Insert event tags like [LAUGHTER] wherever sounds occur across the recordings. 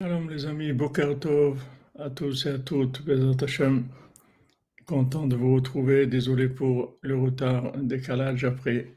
Shalom les amis, Boker Tov à tous et à toutes, Bezat Hashem. Content de vous retrouver, désolé pour le retard, décalage après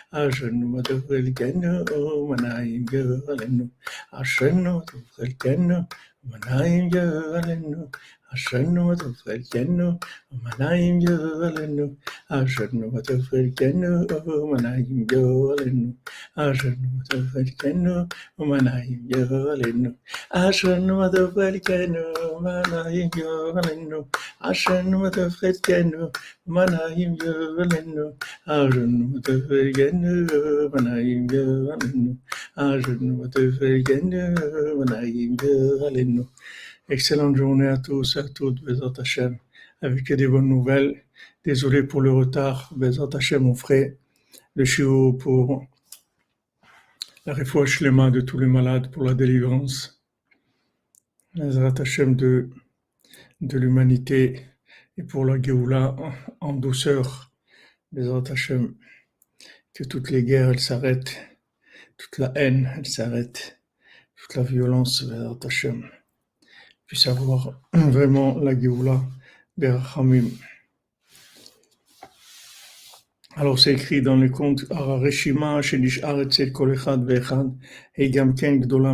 ashanu madhukal kenna manayim jagalennu ashanu madhukal kenna manayim jagalennu À genoux, votre frère Keno, Omanaim Yovalenu. À genoux, votre frère Keno, Omanaim Yovalenu. À genoux, votre frère Keno, Omanaim Yovalenu. À genoux, votre frère Keno, Omanaim Yovalenu. À genoux, votre frère Keno, Omanaim Yovalenu. À genoux, votre frère Keno, Omanaim Yovalenu. À genoux, votre frère Keno, Omanaim Excellente journée à tous et à toutes, Hashem, avec des bonnes nouvelles. Désolé pour le retard, Bezat Hashem, mon frère, le chiot pour la refouach lema de tous les malades, pour la délivrance, Bezat Hashem de, de l'humanité et pour la Géoula en, douceur, Bezat Hashem, que toutes les guerres, elles s'arrêtent, toute la haine, elle s'arrête, toute la violence, Hashem puisse avoir vraiment la Géoula Berachamim. Alors c'est écrit dans les contes Arareshima Shenishar Etzel Kol Echad Ve'echad Hegam Ken Gdola.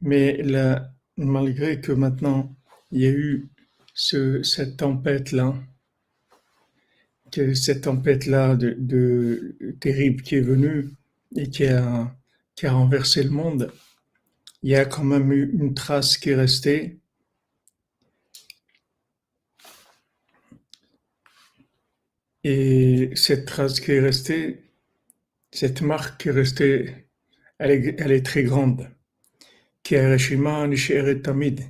Mais la- malgré que maintenant il y a eu ce, cette tempête-là, que cette tempête-là de, de terrible qui est venue et qui a, qui a renversé le monde, il y a quand même eu une trace qui est restée Et cette trace qui est restée, cette marque qui est restée, elle est, très grande. Qui est Reshima Nisheret Tamid.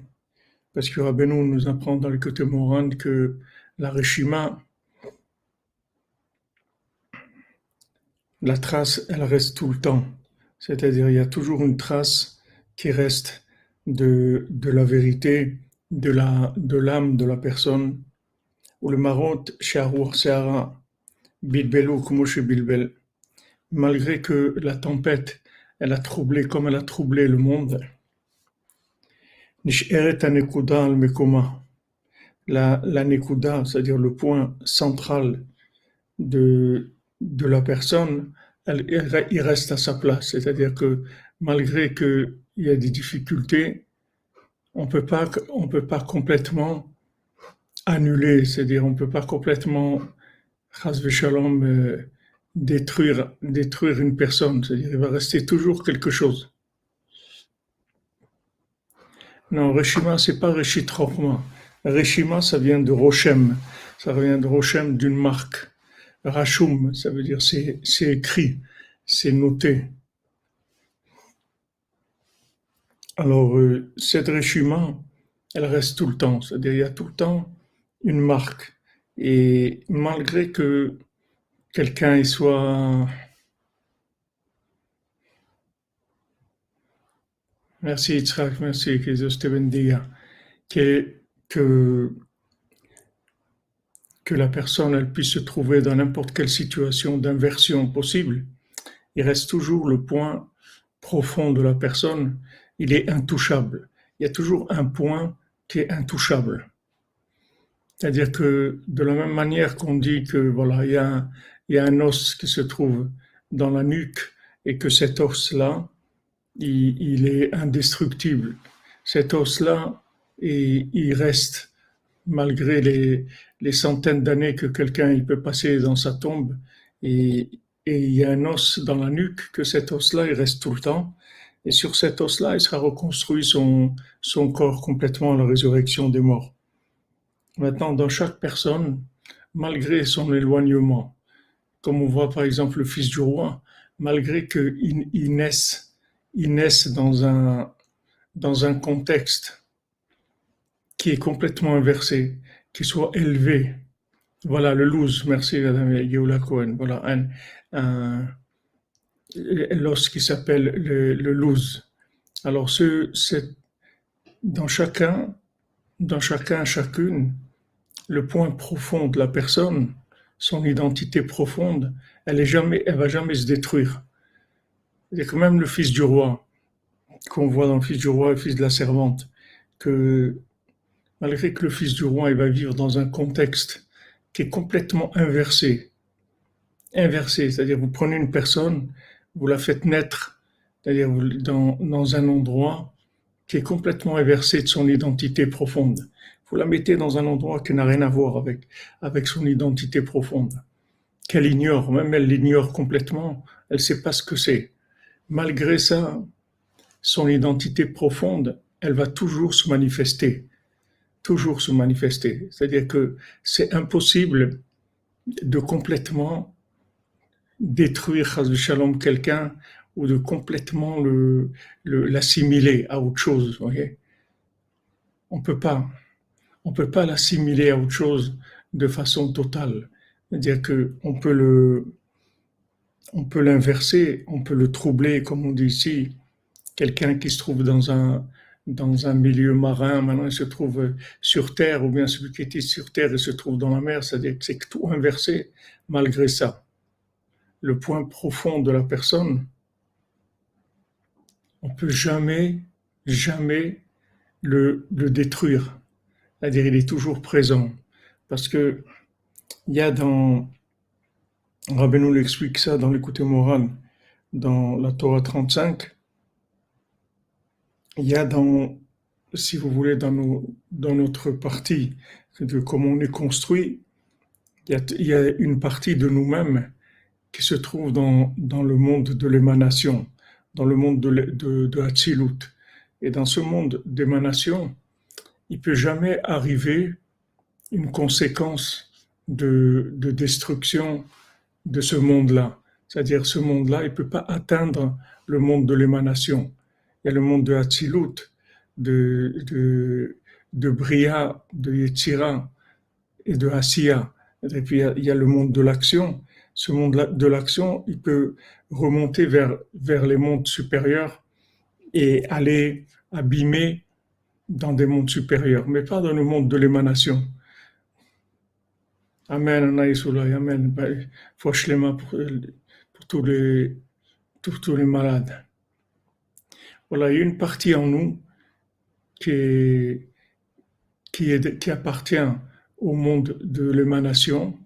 Parce que Rabbeinu nous apprend dans le côté Moran que la Reshima, la trace, elle reste tout le temps. C'est-à-dire, il y a toujours une trace qui reste de, de la vérité, de la, de l'âme de la personne. Ou le marot, Bilbel. malgré que la tempête, elle a troublé comme elle a troublé le monde, la, la Nekuda, c'est-à-dire le point central de, de la personne, il reste à sa place. C'est-à-dire que malgré qu'il y a des difficultés, on peut pas, on peut pas complètement annuler, c'est-à-dire on peut pas complètement, chas v'shalom, euh, détruire, détruire une personne. C'est-à-dire il va rester toujours quelque chose. Non, Reshima, c'est pas Reshit. Reshima, ça vient de Rochem. Ça vient de Rochem d'une marque. Rachum, ça veut dire c'est écrit, c'est noté. Alors, euh, cette Reshima, elle reste tout le temps. C'est-à-dire, il y a tout le temps une marque. Et malgré que quelqu'un il soit, merci Yitzhak, merci, que bendiga, que, que que la personne elle puisse se trouver dans n'importe quelle situation d'inversion possible, il reste toujours le point profond de la personne, il est intouchable. Il y a toujours un point qui est intouchable. C'est-à-dire que de la même manière qu'on dit que voilà, il y, a un, os qui se trouve dans la nuque et que cet os-là, il, il est indestructible. Cet os-là, il, il reste malgré les, centaines d'années que quelqu'un peut passer dans sa tombe et, et il y a un os dans la nuque que cet os-là il reste tout le temps et sur cet os-là il sera reconstruit son, son corps complètement à la résurrection des morts. Maintenant, dans chaque personne, malgré son éloignement, comme on voit par exemple le fils du roi, malgré qu'il il naisse, dans un, dans un contexte qui est complètement inversé, qui soit élevé. Voilà le loose, merci Madame Yehoula Cohen. Voilà un, un l'os qui s'appelle le, le. Alors ce, c'est dans chacun, dans chacun, chacune, le point profond de la personne, son identité profonde, elle est jamais, elle va jamais se détruire. C'est quand même le fils du roi, qu'on voit dans le fils du roi et le fils de la servante, que malgré que le fils du roi, il va vivre dans un contexte qui est complètement inversé. Inversé, c'est-à-dire vous prenez une personne, vous la faites naître, c'est-à-dire dans, un endroit qui est complètement inversé de son identité profonde. Vous la mettez dans un endroit qui n'a rien à voir avec, avec son identité profonde, qu'elle ignore, même elle l'ignore complètement, elle ne sait pas ce que c'est. Malgré ça, son identité profonde, elle va toujours se manifester, toujours se manifester. C'est-à-dire que c'est impossible de complètement détruire Shalom quelqu'un ou de complètement le, l'assimiler à autre chose. On peut pas, on peut pas l'assimiler à autre chose de façon totale. C'est-à-dire on peut le, on peut l'inverser, on peut le troubler, comme on dit ici. Quelqu'un qui se trouve dans un, dans un milieu marin, maintenant il se trouve sur terre, ou bien celui qui était sur terre et se trouve dans la mer, c'est-à-dire que c'est tout inversé malgré ça. Le point profond de la personne, on peut jamais, jamais le, détruire. C'est-à-dire, il est toujours présent. Parce que il y a dans, Rabbeinu l'explique ça dans l'écoute moral, dans la Torah 35, il y a dans, si vous voulez, dans, notre partie de comment on est construit, il y a une partie de nous-mêmes qui se trouve dans, dans le monde de l'émanation dans le monde de, de. Et dans ce monde d'émanation, il peut jamais arriver une conséquence de, de destruction de ce monde-là. C'est-à-dire ce monde-là, il peut pas atteindre le monde de l'émanation. Il y a le monde de Hatzilut, de, de, de Bria, de Yetzira et de Asiya. Et puis il y a le monde de l'action ce monde de l'action, il peut remonter vers, vers les mondes supérieurs et aller abîmer dans des mondes supérieurs, mais pas dans le monde de l'émanation. Amen, Amen. Ben, pour, pour tous les, pour tous les malades. Voilà, il y a une partie en nous qui, qui appartient au monde de l'émanation,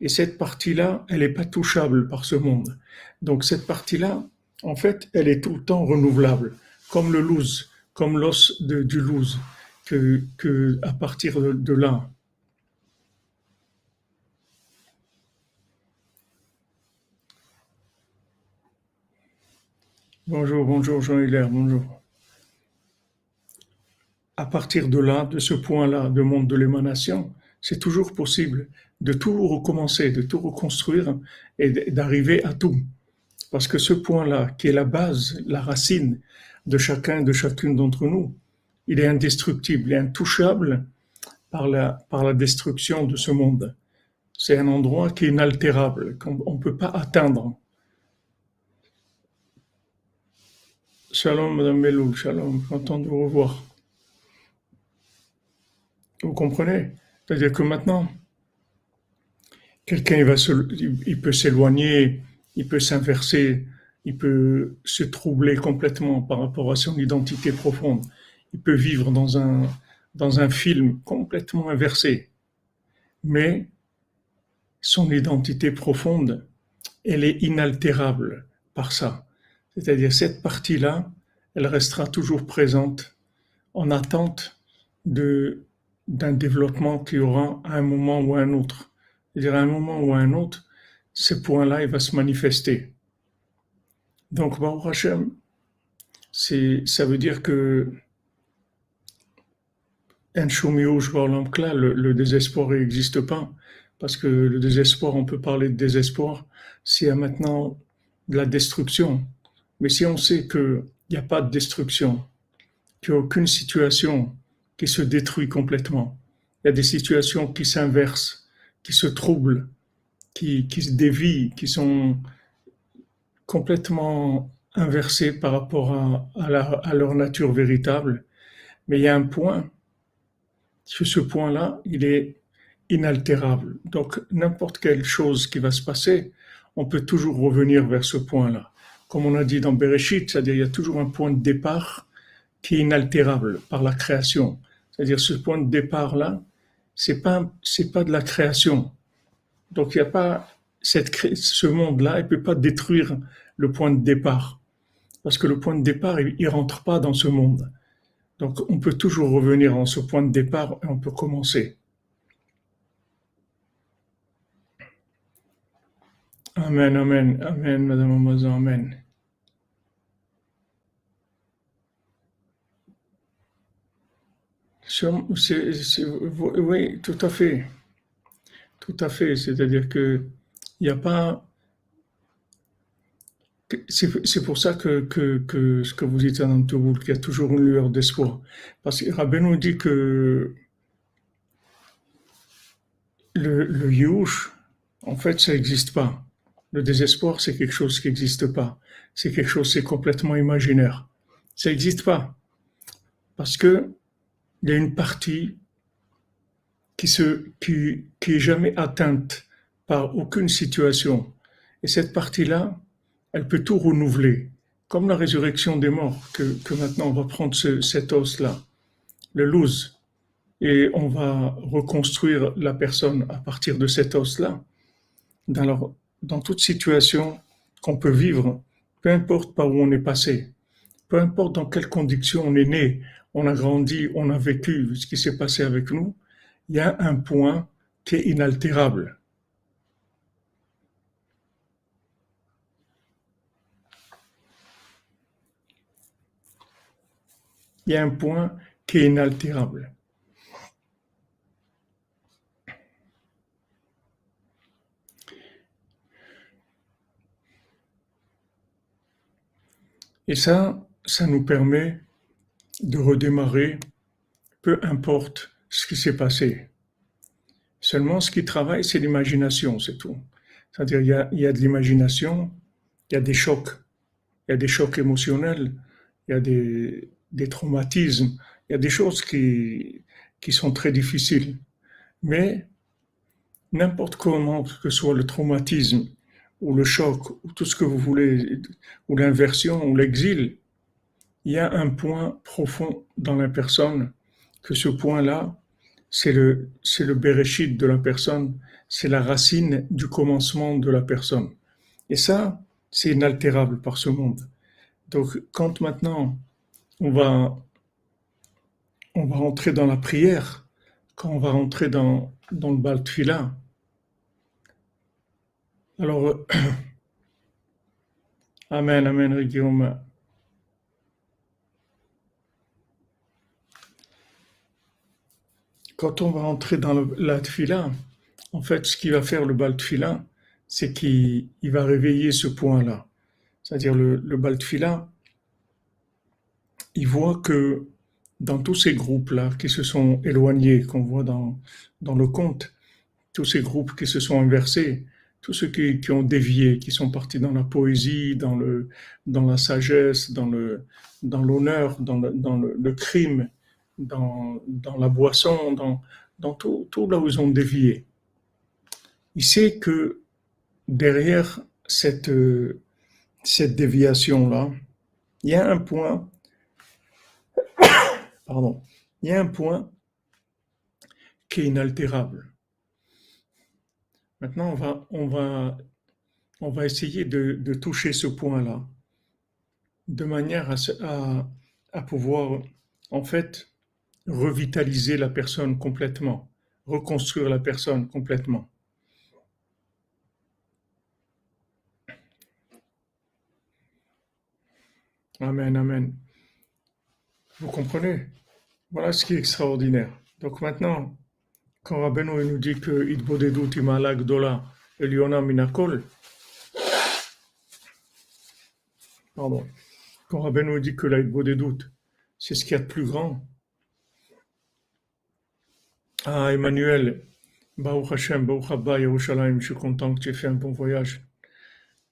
et cette partie-là, elle n'est pas touchable par ce monde. Donc cette partie-là, en fait, elle est tout le temps renouvelable, comme le loose, comme l'os du loose, que, à partir de, là. Bonjour, bonjour Jean-Hilaire, bonjour. À partir de là, de ce point-là, de monde de l'émanation, c'est toujours possible de tout recommencer, de tout reconstruire et d'arriver à tout. Parce que ce point-là, qui est la base, la racine de chacun, de chacune d'entre nous, il est indestructible, et intouchable par la, par la destruction de ce monde. C'est un endroit qui est inaltérable, qu'on ne peut pas atteindre. Shalom, Madame Melou, shalom, content de vous revoir. Vous comprenez? C'est-à-dire que maintenant, quelqu'un il, va il peut s'éloigner, il peut s'inverser, il peut se troubler complètement par rapport à son identité profonde. Il peut vivre dans un, dans un film complètement inversé. Mais son identité profonde, elle est inaltérable par ça. C'est-à-dire cette partie-là, elle restera toujours présente en attente de, d'un développement qu'il y aura à un moment ou à un autre dire à un moment ou à un autre, ce point-là, il va se manifester. Donc, Baruch Hashem, ça veut dire que le, le désespoir n'existe pas. Parce que le désespoir, on peut parler de désespoir s'il y a maintenant de la destruction. Mais si on sait que il n'y a pas de destruction, qu'il n'y a aucune situation qui se détruit complètement. Il y a des situations qui s'inversent, qui se troublent, qui, qui se dévient, qui sont complètement inversées par rapport à, à, leur nature véritable. Mais il y a un point, sur ce point-là, il est inaltérable. Donc n'importe quelle chose qui va se passer, on peut toujours revenir vers ce point-là. Comme on a dit dans Bereshit, c'est-à-dire il y a toujours un point de départ qui est inaltérable par la création. C'est-à-dire ce point de départ-là, c'est pas c'est pas de la création. Donc il n'y a pas cette ce monde-là, il peut pas détruire le point de départ parce que le point de départ il, il rentre pas dans ce monde. Donc on peut toujours revenir en ce point de départ et on peut commencer. Amen, amen, amen, Madame Amazon, amen. Oui, tout à fait. Tout à fait. C'est-à-dire que il n'y a pas. C'est pour ça que, que, ce que vous dites à Antoul, qu'il y a toujours une lueur d'espoir. Parce que Rabbi nous dit que le, le yush, en fait, ça n'existe pas. Le désespoir, c'est quelque chose qui n'existe pas. C'est quelque chose, c'est complètement imaginaire. Ça n'existe pas. Parce que il y a une partie qui est jamais atteinte par aucune situation. Et cette partie-là, elle peut tout renouveler. Comme la résurrection des morts, que, maintenant on va prendre ce, cet os-là, le loose, et on va reconstruire la personne à partir de cet os-là. Dans, dans toute situation qu'on peut vivre, peu importe par où on est passé, peu importe dans quelles conditions on est né, on a grandi, on a vécu ce qui s'est passé avec nous, il y a un point qui est inaltérable. Il y a un point qui est inaltérable. Et ça, ça nous permet de redémarrer, peu importe ce qui s'est passé. Seulement, ce qui travaille, c'est l'imagination, c'est tout. C'est-à-dire, il y a, de l'imagination, il y a des chocs, il y a des chocs émotionnels, il y a des, des traumatismes, il y a des choses qui, qui sont très difficiles. Mais n'importe comment que soit le traumatisme, ou le choc, ou tout ce que vous voulez, ou l'inversion, ou l'exil, il y a un point profond dans la personne, que ce point-là, c'est le, c'est le bereshit de la personne, c'est la racine du commencement de la personne. Et ça, c'est inaltérable par ce monde. Donc, quand maintenant on va, on va rentrer dans la prière, quand on va rentrer dans, dans le Baltfila, alors, [COUGHS] Amen, Amen, Guillaume. Quand on va entrer dans le, la en fait, ce qui va faire le bal tfila, c'est qu'il va réveiller ce point-là. C'est-à-dire le, le bal tfila, il voit que dans tous ces groupes-là qui se sont éloignés, qu'on voit dans, dans le conte, tous ces groupes qui se sont inversés, tous ceux qui, qui, ont dévié, qui sont partis dans la poésie, dans, le, dans la sagesse, dans, le, dans l'honneur, dans, dans le, crime, dans, la boisson, dans, dans tout, tout là où ils ont dévié. Il sait que derrière cette, cette déviation-là, il y a un point, [COUGHS] pardon, il y a un point qui est inaltérable. Maintenant, on va, on va, on va essayer de, de toucher ce point-là, de manière à, à, pouvoir, en fait, revitaliser la personne complètement, reconstruire la personne complètement. Amen, amen. Vous comprenez? Voilà ce qui est extraordinaire. Donc maintenant, quand Rabbeinu nous dit que Idbodedu Timala Gdola Eliona Minakol, pardon, Quand Rabbi nous dit que c'est ce qu'il y a de plus grand. Ah, Emmanuel, Baruch Hashem, Baruch Abba, Yerushalayim, je suis content que tu aies fait un bon voyage.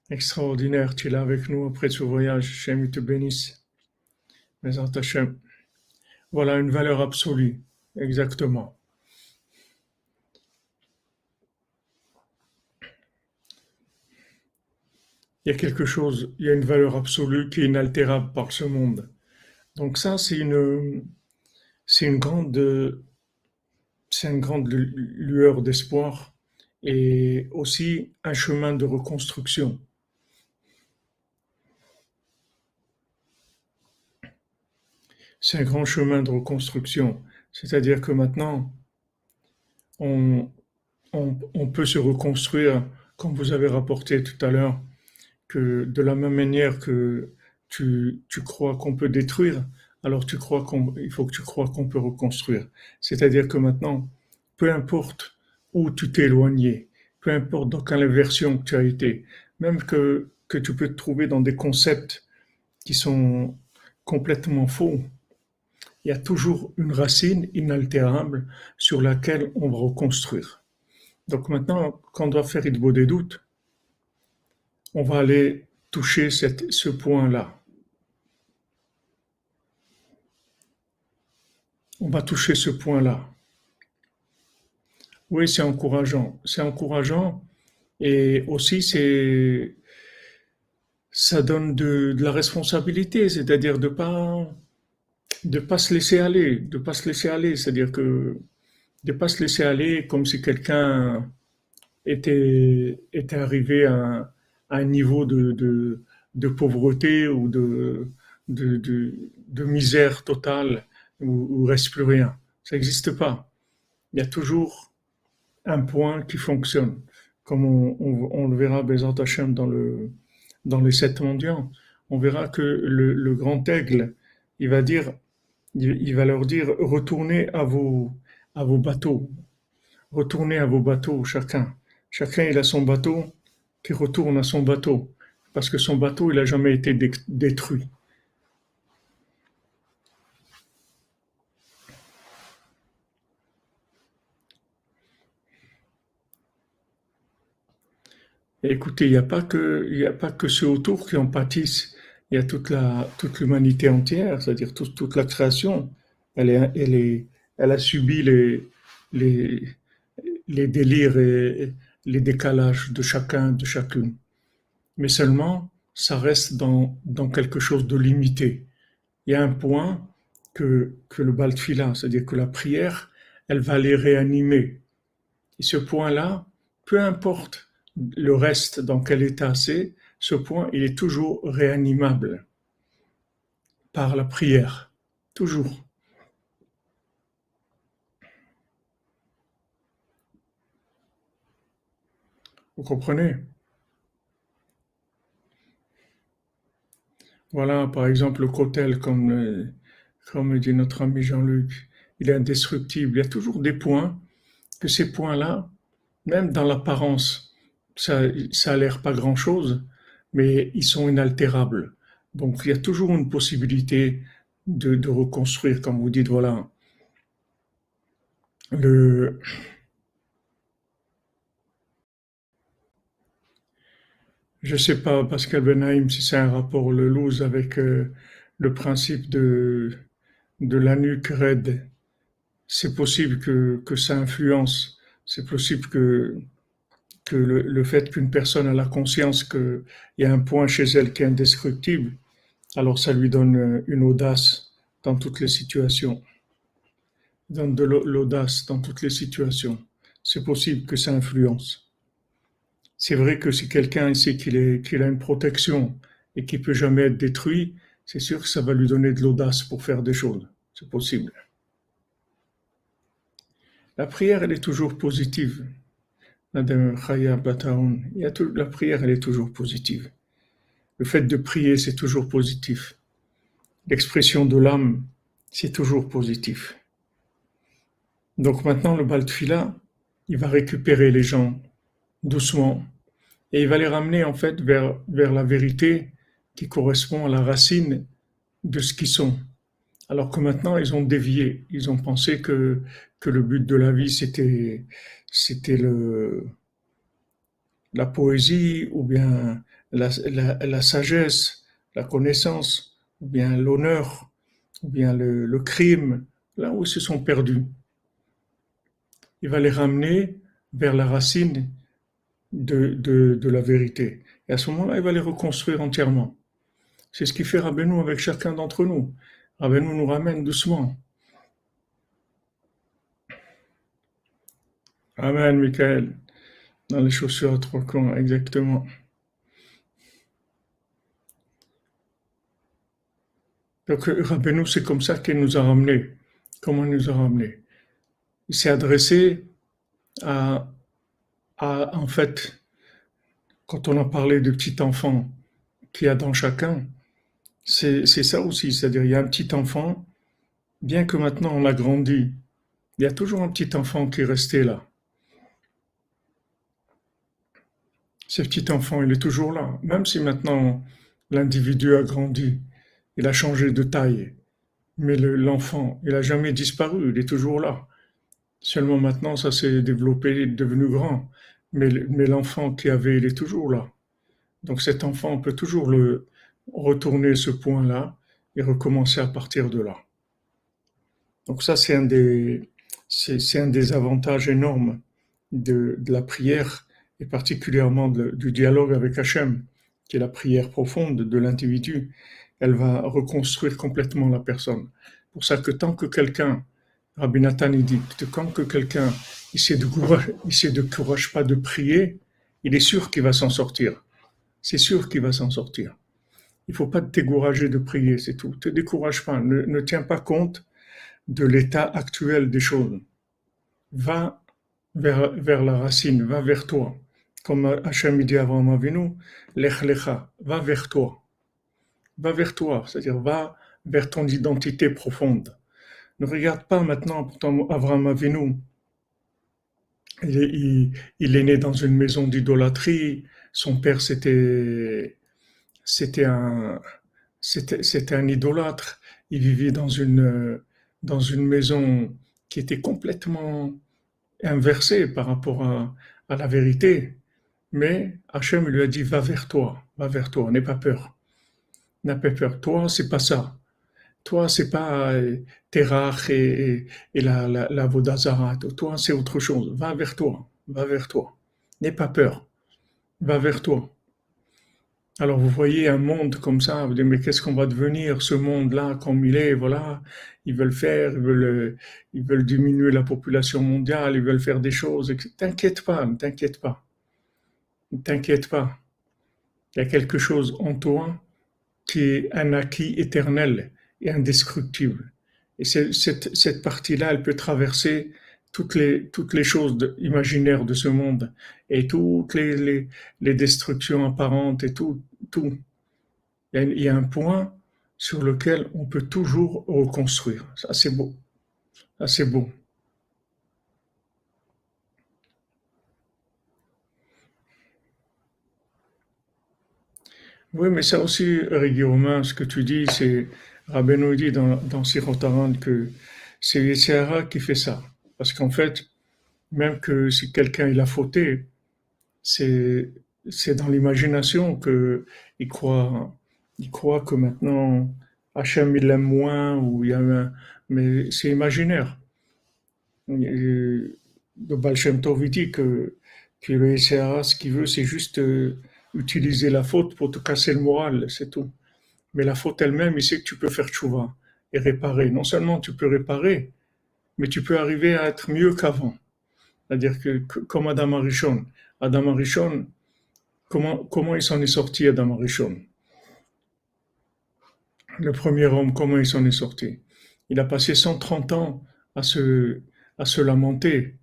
Extraordinaire, tu es là avec nous après ce voyage. Hashem, te bénisse. Mais Hashem. Voilà une valeur absolue, exactement. Il y a quelque chose, il y a une valeur absolue qui est inaltérable par ce monde. Donc ça, c'est une, c'est une grande, c'est une grande lueur d'espoir et aussi un chemin de reconstruction. C'est un grand chemin de reconstruction. C'est-à-dire que maintenant, on, peut se reconstruire, comme vous avez rapporté tout à l'heure, que de la même manière que tu crois qu'on peut détruire, alors tu crois qu'il faut que tu crois qu'on peut reconstruire. C'est-à-dire que maintenant, peu importe où tu t'es éloigné, peu importe dans quelle version tu as été, même que, que tu peux te trouver dans des concepts qui sont complètement faux, il y a toujours une racine inaltérable sur laquelle on va reconstruire. Donc maintenant, quand on doit faire Idbo des doutes, on va aller toucher ce point-là. On va toucher ce point-là. Oui, c'est encourageant. C'est encourageant et aussi c'est ça donne de, la responsabilité, c'est-à-dire de pas de pas se laisser aller, de pas se laisser aller, c'est-à-dire que de pas se laisser aller comme si quelqu'un était arrivé à, un niveau de, pauvreté ou de, de, misère totale où reste plus rien. Ça n'existe pas. Il y a toujours un point qui fonctionne, comme on, le verra Bézant Hachem dans le dans les sept mendiants. On verra que le, le grand aigle, il va dire il va leur dire retournez à vos, à vos bateaux. Retournez à vos bateaux, chacun. Chacun, il a son bateau qui retourne à son bateau. Parce que son bateau, il n'a jamais été détruit. Écoutez, il n'y a pas que, il a pas que ceux autour qui en pâtissent il y a toute la toute l'humanité entière, c'est-à-dire toute, toute la création. Elle est, elle est, elle a subi les les les délires et les décalages de chacun, de chacune. Mais seulement, ça reste dans dans quelque chose de limité. Il y a un point que que le baltfila, c'est-à-dire que la prière, elle va les réanimer. Et ce point-là, peu importe le reste dans quel état c'est, ce point, il est toujours réanimable par la prière. Toujours. Vous comprenez? Voilà, par exemple, le cotel, comme, comme dit notre ami Jean-Luc, il est indestructible. Il y a toujours des points que ces points-là, même dans l'apparence, ça, ça a l'air pas grand-chose, mais ils sont inaltérables. Donc il y a toujours une possibilité de, reconstruire, comme vous dites, voilà. Le, je sais pas, Pascal Benheim, si c'est un rapport le loose avec euh, le principe de, de la nuque raide. C'est possible que ça influence. C'est possible que le, fait qu'une personne a la conscience qu'il y a un point chez elle qui est indestructible, alors ça lui donne euh, une audace dans toutes les situations. Donne de l'audace dans toutes les situations. C'est possible que ça influence. C'est vrai que si quelqu'un sait qu'il qu'il a une protection et qu'il peut jamais être détruit, c'est sûr que ça va lui donner de l'audace pour faire des choses. C'est possible. La prière, elle est toujours positive. La prière, elle est toujours positive. Le fait de prier, c'est toujours positif. L'expression de l'âme, c'est toujours positif. Donc maintenant, le Baltfila, il va récupérer les gens doucement et il va les ramener en fait vers, vers la vérité qui correspond à la racine de ce qu'ils sont. Alors que maintenant, ils ont dévié. Ils ont pensé que, que le but de la vie, c'était, c'était le, la poésie, ou bien la, la, sagesse, la connaissance, ou bien l'honneur, ou bien le, crime, là où ils se sont perdus. Il va les ramener vers la racine de, de, de la vérité. Et à ce moment-là, il va les reconstruire entièrement. C'est ce qui fait Rabbeinu avec chacun d'entre nous. Rabbeinu nous ramène doucement. Amen, Michael. Dans les chaussures à trois coins, exactement. Donc, Rabbeinu, c'est comme ça qu'il nous a ramenés. Comment il nous a ramenés? Il s'est adressé à, à, en fait, quand on a parlé de petit enfant qu'il y a dans chacun, c'est ça aussi. C'est-à-dire, il y a un petit enfant, bien que maintenant on a grandi, il y a toujours un petit enfant qui est resté là. Ce petit enfant, il est toujours là. Même si maintenant l'individu a grandi, il a changé de taille. Mais l'enfant, il n'a jamais disparu, il est toujours là. Seulement maintenant, ça s'est développé, il est devenu grand. Mais, l'enfant qui avait, il est toujours là. Donc cet enfant, on peut toujours le retourner ce point-là et recommencer à partir de là. Donc ça, c'est un des, un des avantages énormes de, de, la prière et particulièrement du dialogue avec Hachem, qui est la prière profonde de l'individu. Elle va reconstruire complètement la personne. Pour ça que tant que quelqu'un Rabbi Nathan dit que quand que quelqu'un il ne de courage pas de prier, il est sûr qu'il va s'en sortir. C'est sûr qu'il va s'en sortir. Il ne faut pas te décourager de prier, c'est tout. Te décourage pas. Ne, tiens pas compte de l'état actuel des choses. Va vers, vers la racine, va vers toi. Comme Hachem dit avant Mavinu, lech lecha, va vers toi. Va vers toi, c'est-à-dire va vers ton identité profonde. Ne regarde pas maintenant pourtant Abraham Avinu. Il est, né dans une maison d'idolâtrie. Son père, c'était, c'était un, c'était, idolâtre. Il vivait dans une, maison qui était complètement inversée par rapport à, la vérité. Mais Hachem lui a dit, va vers toi, va vers toi, n'aie pas peur. N'aie pas peur. Toi, c'est pas ça. Toi, c'est pas euh, Terach et, et, la, la. Toi, c'est autre chose. Va vers toi. Va vers toi. N'aie pas peur. Va vers toi. Alors vous voyez un monde comme ça, vous dites mais qu'est-ce qu'on va devenir ce monde-là comme il est, voilà, ils veulent faire, ils veulent, ils veulent diminuer la population mondiale, ils veulent faire des choses. T'inquiète pas, ne t'inquiète pas, ne t'inquiète pas. Il y a quelque chose en toi qui est un acquis éternel et indestructible. Et cette, cette partie-là, elle peut traverser toutes les, toutes les choses imaginaires de ce monde et toutes les, les, destructions apparentes et tout. tout. Il, y a, un point sur lequel on peut toujours reconstruire. Ça, c'est beau. Ça, c'est beau. Oui, mais ça aussi, Romain, ce que tu dis, c'est Rabbeinu dit dans, dans Sirotaran que c'est Yetzirah qui fait ça. Parce qu'en fait, même que si quelqu'un il a fauté, c'est dans l'imagination que il croit il croit que maintenant Hachem il l'aime moins ou il y a un, mais c'est imaginaire. Le Baal que que le ce qu'il veut c'est juste euh, utiliser la faute pour te casser le moral, c'est tout. Mais la faute elle-même, il sait que tu peux faire tchouva et réparer. Non seulement tu peux réparer, mais tu peux arriver à être mieux qu'avant. C'est-à-dire que, comme Adam Arishon. Adam Arishon, comment, comment il s'en est sorti, Adam Arishon? Le premier homme, comment il s'en est sorti? Il a passé 130 ans à se, à se lamenter.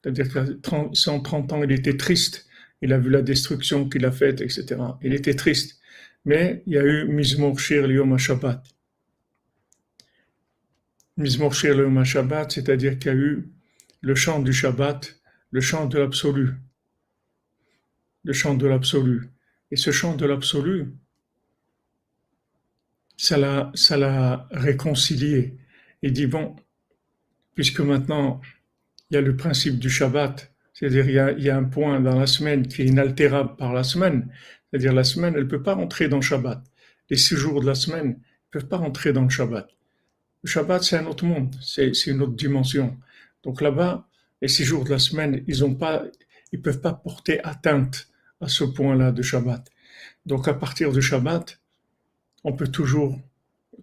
C'est-à-dire qu'à 130 ans, il était triste. Il a vu la destruction qu'il a faite, etc. Il était triste. Mais il y a eu Mizmor Shir Yom Shabbat. Mizmor Yom Shabbat, c'est-à-dire qu'il y a eu le chant du Shabbat, le chant de l'absolu. Le chant de l'absolu. Et ce chant de l'absolu, ça l'a, ça l'a réconcilié. Il dit, bon, puisque maintenant, il y a le principe du Shabbat, c'est-à-dire il y a, il y a un point dans la semaine qui est inaltérable par la semaine, c'est-à-dire la semaine, elle ne peut pas rentrer dans le Shabbat. Les six jours de la semaine ne peuvent pas rentrer dans le Shabbat. Le Shabbat, c'est un autre monde, c'est une autre dimension. Donc là-bas, les six jours de la semaine, ils ont pas, ils peuvent pas porter atteinte à ce point-là de Shabbat. Donc à partir du Shabbat, on peut toujours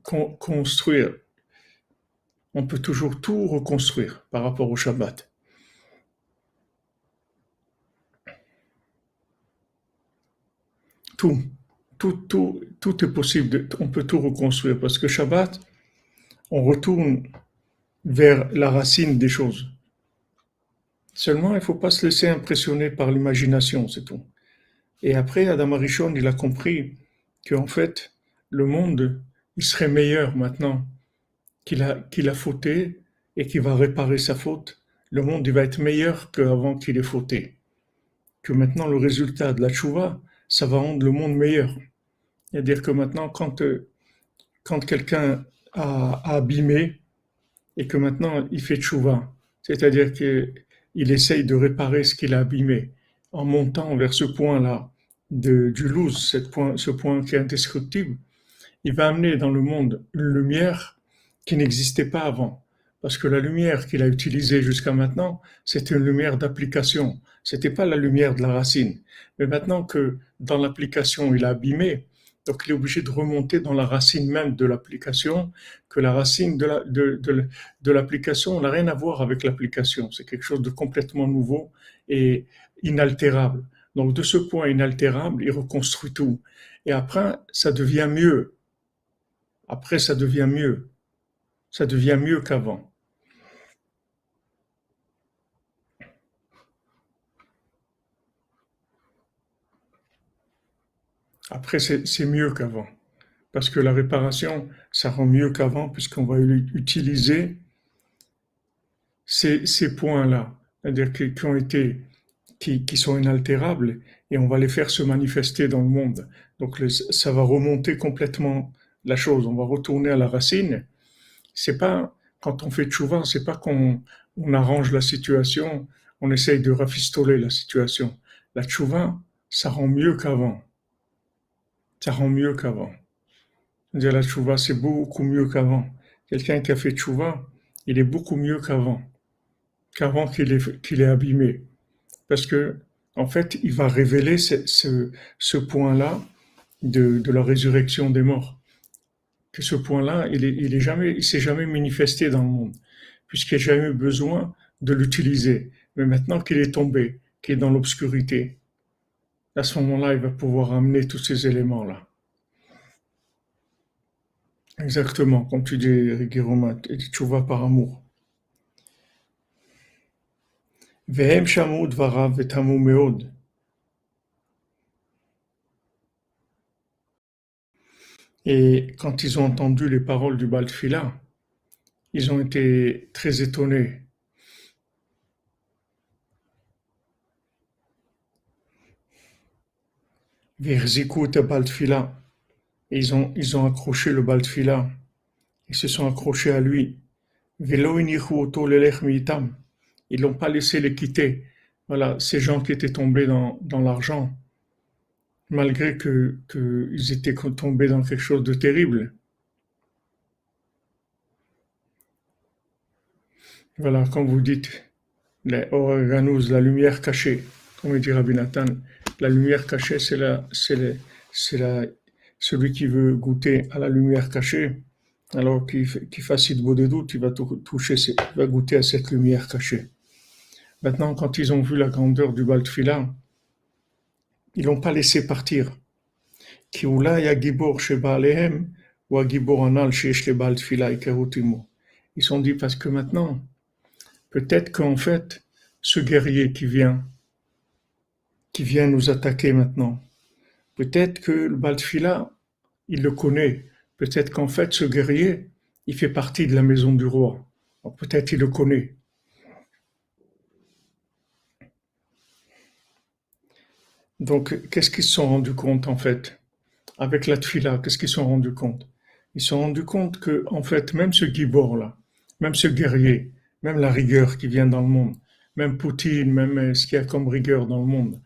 construire, on peut toujours tout reconstruire par rapport au Shabbat. Tout, tout, tout, tout est possible, on peut tout reconstruire parce que Shabbat, on retourne vers la racine des choses. Seulement, il ne faut pas se laisser impressionner par l'imagination, c'est tout. Et après, Adam Arishon, il a compris qu'en fait, le monde, il serait meilleur maintenant qu'il a, qu'il a fauté et qu'il va réparer sa faute. Le monde, il va être meilleur qu'avant qu'il ait fauté. Que maintenant, le résultat de la tchouva, ça va rendre le monde meilleur. C'est-à-dire que maintenant, quand, euh, quand quelqu'un a, a, abîmé et que maintenant il fait tchouva, c'est-à-dire que il essaye de réparer ce qu'il a abîmé en montant vers ce point-là du luz, point, ce point qui est indestructible. Il va amener dans le monde une lumière qui n'existait pas avant. Parce que la lumière qu'il a utilisée jusqu'à maintenant, c'était une lumière d'application. C'était pas la lumière de la racine. Mais maintenant que dans l'application, il a abîmé, donc il est obligé de remonter dans la racine même de l'application, que la racine de l'application n'a rien à voir avec l'application. C'est quelque chose de complètement nouveau et inaltérable. Donc de ce point inaltérable, il reconstruit tout. Et après, ça devient mieux. Après, ça devient mieux. Ça devient mieux qu'avant. Après, c'est mieux qu'avant. Parce que la réparation, ça rend mieux qu'avant, puisqu'on va utiliser ces, points-là, c'est-à-dire qui, ont été, qui, sont inaltérables, et on va les faire se manifester dans le monde. Donc, ça va remonter complètement la chose. On va retourner à la racine. C'est pas, quand on fait tchouva, c'est pas qu'on on arrange la situation, on essaye de rafistoler la situation. La tchouva, ça rend mieux qu'avant ça rend mieux qu'avant. Dire la tchouva, c'est beaucoup mieux qu'avant. Quelqu'un qui a fait tchouva, il est beaucoup mieux qu'avant, qu'avant qu'il est, abîmé. Parce que, en fait, il va révéler ce, point-là de, la résurrection des morts. Que ce point-là, il est, jamais, il s'est jamais manifesté dans le monde, puisqu'il n'a jamais eu besoin de l'utiliser. Mais maintenant qu'il est tombé, qu'il est dans l'obscurité, à ce moment-là, il va pouvoir amener tous ces éléments-là. Exactement, comme tu dis, Guillaume, tu vas par amour. Et quand ils ont entendu les paroles du Baltfila, ils ont été très étonnés. Baltfila. Ils ont, ils ont accroché le Baltfila. Ils se sont accrochés à lui. Ils l'ont pas laissé les quitter. Voilà, ces gens qui étaient tombés dans, dans l'argent, malgré que, que ils étaient tombés dans quelque chose de terrible. Voilà, comme vous dites, les Oreganous, la lumière cachée, comme dit Rabbi Nathan, la lumière cachée, c'est c'est celui qui veut goûter à la lumière cachée, alors qu'il qu fasse beau des doutes, il va toucher, va goûter à cette lumière cachée. Maintenant, quand ils ont vu la grandeur du Baltfila, ils l'ont pas laissé partir. Ils sont dit parce que maintenant, peut-être qu'en fait, ce guerrier qui vient, qui vient nous attaquer maintenant. Peut-être que le Baltfila, il le connaît. Peut-être qu'en fait, ce guerrier, il fait partie de la maison du roi. Peut-être il le connaît. Donc, qu'est-ce qu'ils se sont rendus compte en fait Avec la tfila, qu'est-ce qu'ils se sont rendus compte? Ils se sont rendus compte que, en fait, même ce Gibor-là, même ce guerrier, même la rigueur qui vient dans le monde, même Poutine, même euh, ce qu'il y a comme rigueur dans le monde,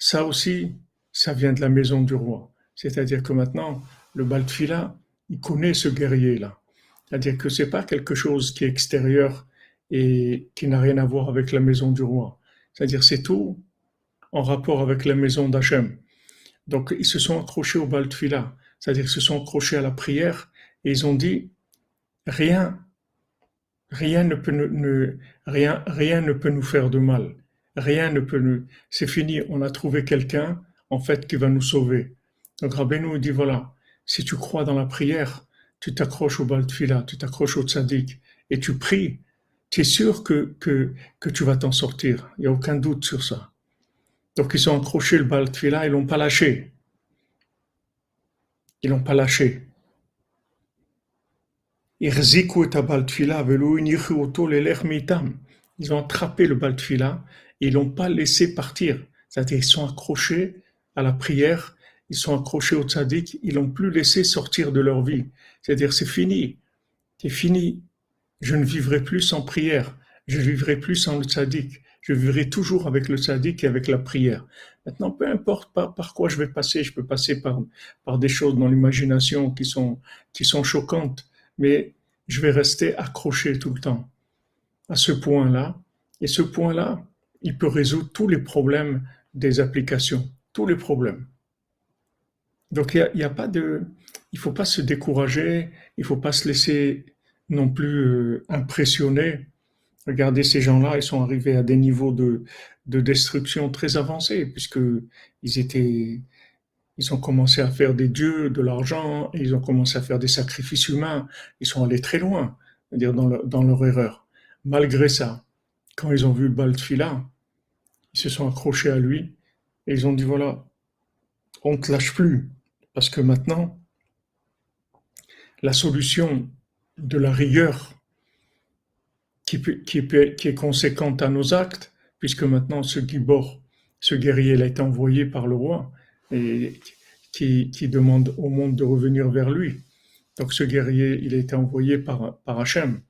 ça aussi, ça vient de la maison du roi. C'est-à-dire que maintenant, le Baltfila, il connaît ce guerrier-là. C'est-à-dire que c'est pas quelque chose qui est extérieur et qui n'a rien à voir avec la maison du roi. C'est-à-dire c'est tout en rapport avec la maison d'Hachem. Donc ils se sont accrochés au Baltfila, c'est-à-dire se sont accrochés à la prière et ils ont dit rien, rien ne peut rien, rien ne peut nous faire de mal. Rien ne peut nous, c'est fini, on a trouvé quelqu'un, en fait, qui va nous sauver. Donc Rabbeinu nous dit voilà, si tu crois dans la prière, tu t'accroches au Baltfila, tu t'accroches au tzaddik et tu pries, tu es sûr que, que, que tu vas t'en sortir. Il n'y a aucun doute sur ça. Donc ils ont accroché le Baltfila, ils l'ont pas lâché. Ils l'ont pas lâché. Ils ont attrapé le Baltfila ils l'ont pas laissé partir. C'est-à-dire ils sont accrochés à la prière, ils sont accrochés au tzaddik, ils l'ont plus laissé sortir de leur vie. C'est-à-dire c'est fini, c'est fini. Je ne vivrai plus sans prière, je vivrai plus sans le tzaddik, je vivrai toujours avec le tzaddik et avec la prière. Maintenant, peu importe par, quoi je vais passer, je peux passer par, des choses dans l'imagination qui sont choquantes, mais je vais rester accroché tout le temps à ce point-là. Et ce point-là, il peut résoudre tous les problèmes des applications, tous les problèmes. Donc il n'y a, pas de, il faut pas se décourager, il faut pas se laisser non plus euh, impressionner. Regardez ces gens-là, ils sont arrivés à des niveaux de, de destruction très avancés puisque ils étaient, ils ont commencé à faire des dieux, de l'argent, ils ont commencé à faire des sacrifices humains. Ils sont allés très loin, dire dans, dans leur erreur. Malgré ça, quand ils ont vu Baltfila, ils se sont accrochés à lui et ils ont dit voilà, on ne te lâche plus parce que maintenant, la solution de la rigueur qui, est conséquente à nos actes, puisque maintenant ce Gibor, ce guerrier, il a été envoyé par le roi et qui, qui, demande au monde de revenir vers lui. Donc ce guerrier, il a été envoyé par, par Hachem.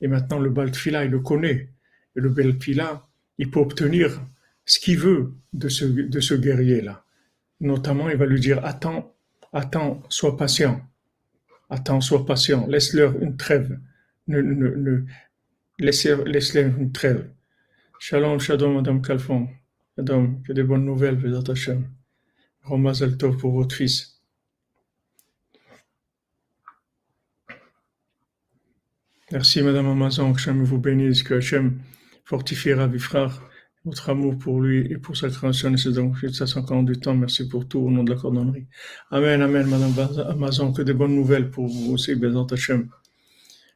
Et maintenant le Baltfila, il le connaît. Le Baltfila, il peut obtenir ce qu'il veut de ce, de ce guerrier-là. Notamment, il va lui dire, attends, attends, sois patient. Attends, sois patient. Laisse-leur une trêve. Ne, laisse-leur une trêve. Shalom, shalom, Madame Calfon. Madame, j'ai des bonnes nouvelles, Vedat Hashem. Romazel Tov pour votre fils. Merci, Madame Amazon, que Hachem vous bénisse, que Hachem fortifiera frères votre amour pour lui et pour sa création, et c'est donc ça encore du temps. Merci pour tout au nom de la cordonnerie. Amen, amen, Madame Amazon, que des bonnes nouvelles pour vous aussi, Bézant Hachem.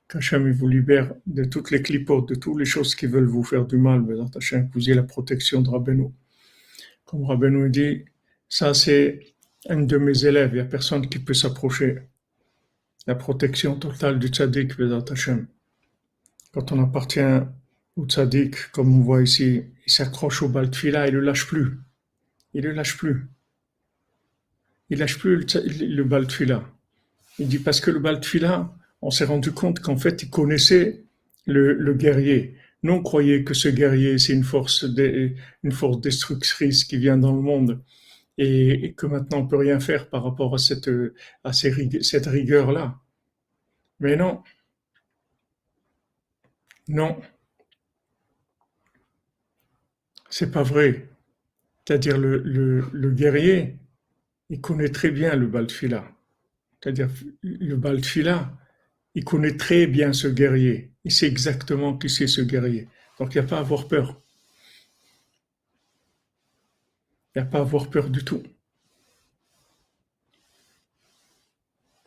Qu'Hachem vous libère de toutes les clipotes, de toutes les choses qui veulent vous faire du mal, Bézant Hachem, vous ayez la protection de Rabbeinu. Comme Rabbeinu dit, ça c'est un de mes élèves, il n'y a personne qui peut s'approcher. La protection totale du tzaddik, Bézant Hachem. Quand on appartient ou comme on voit ici, il s'accroche au baltfila, il ne le lâche plus. Il ne le lâche plus. Il lâche plus le, baltfila. Il dit parce que le baltfila, on s'est rendu compte qu'en fait, il connaissait le, guerrier. Nous, on croyait que ce guerrier, c'est une force, une force destructrice qui vient dans le monde et, que maintenant on peut rien faire par rapport à cette, à cette rigueur-là. Mais non. Non. C'est pas vrai. C'est-à-dire le, guerrier, il connaît très bien le Baltfila. C'est-à-dire le Baltfila, il connaît très bien ce guerrier. Il sait exactement qui c'est ce guerrier. Donc il n'y a pas à avoir peur. Il n'y a pas à avoir peur du tout.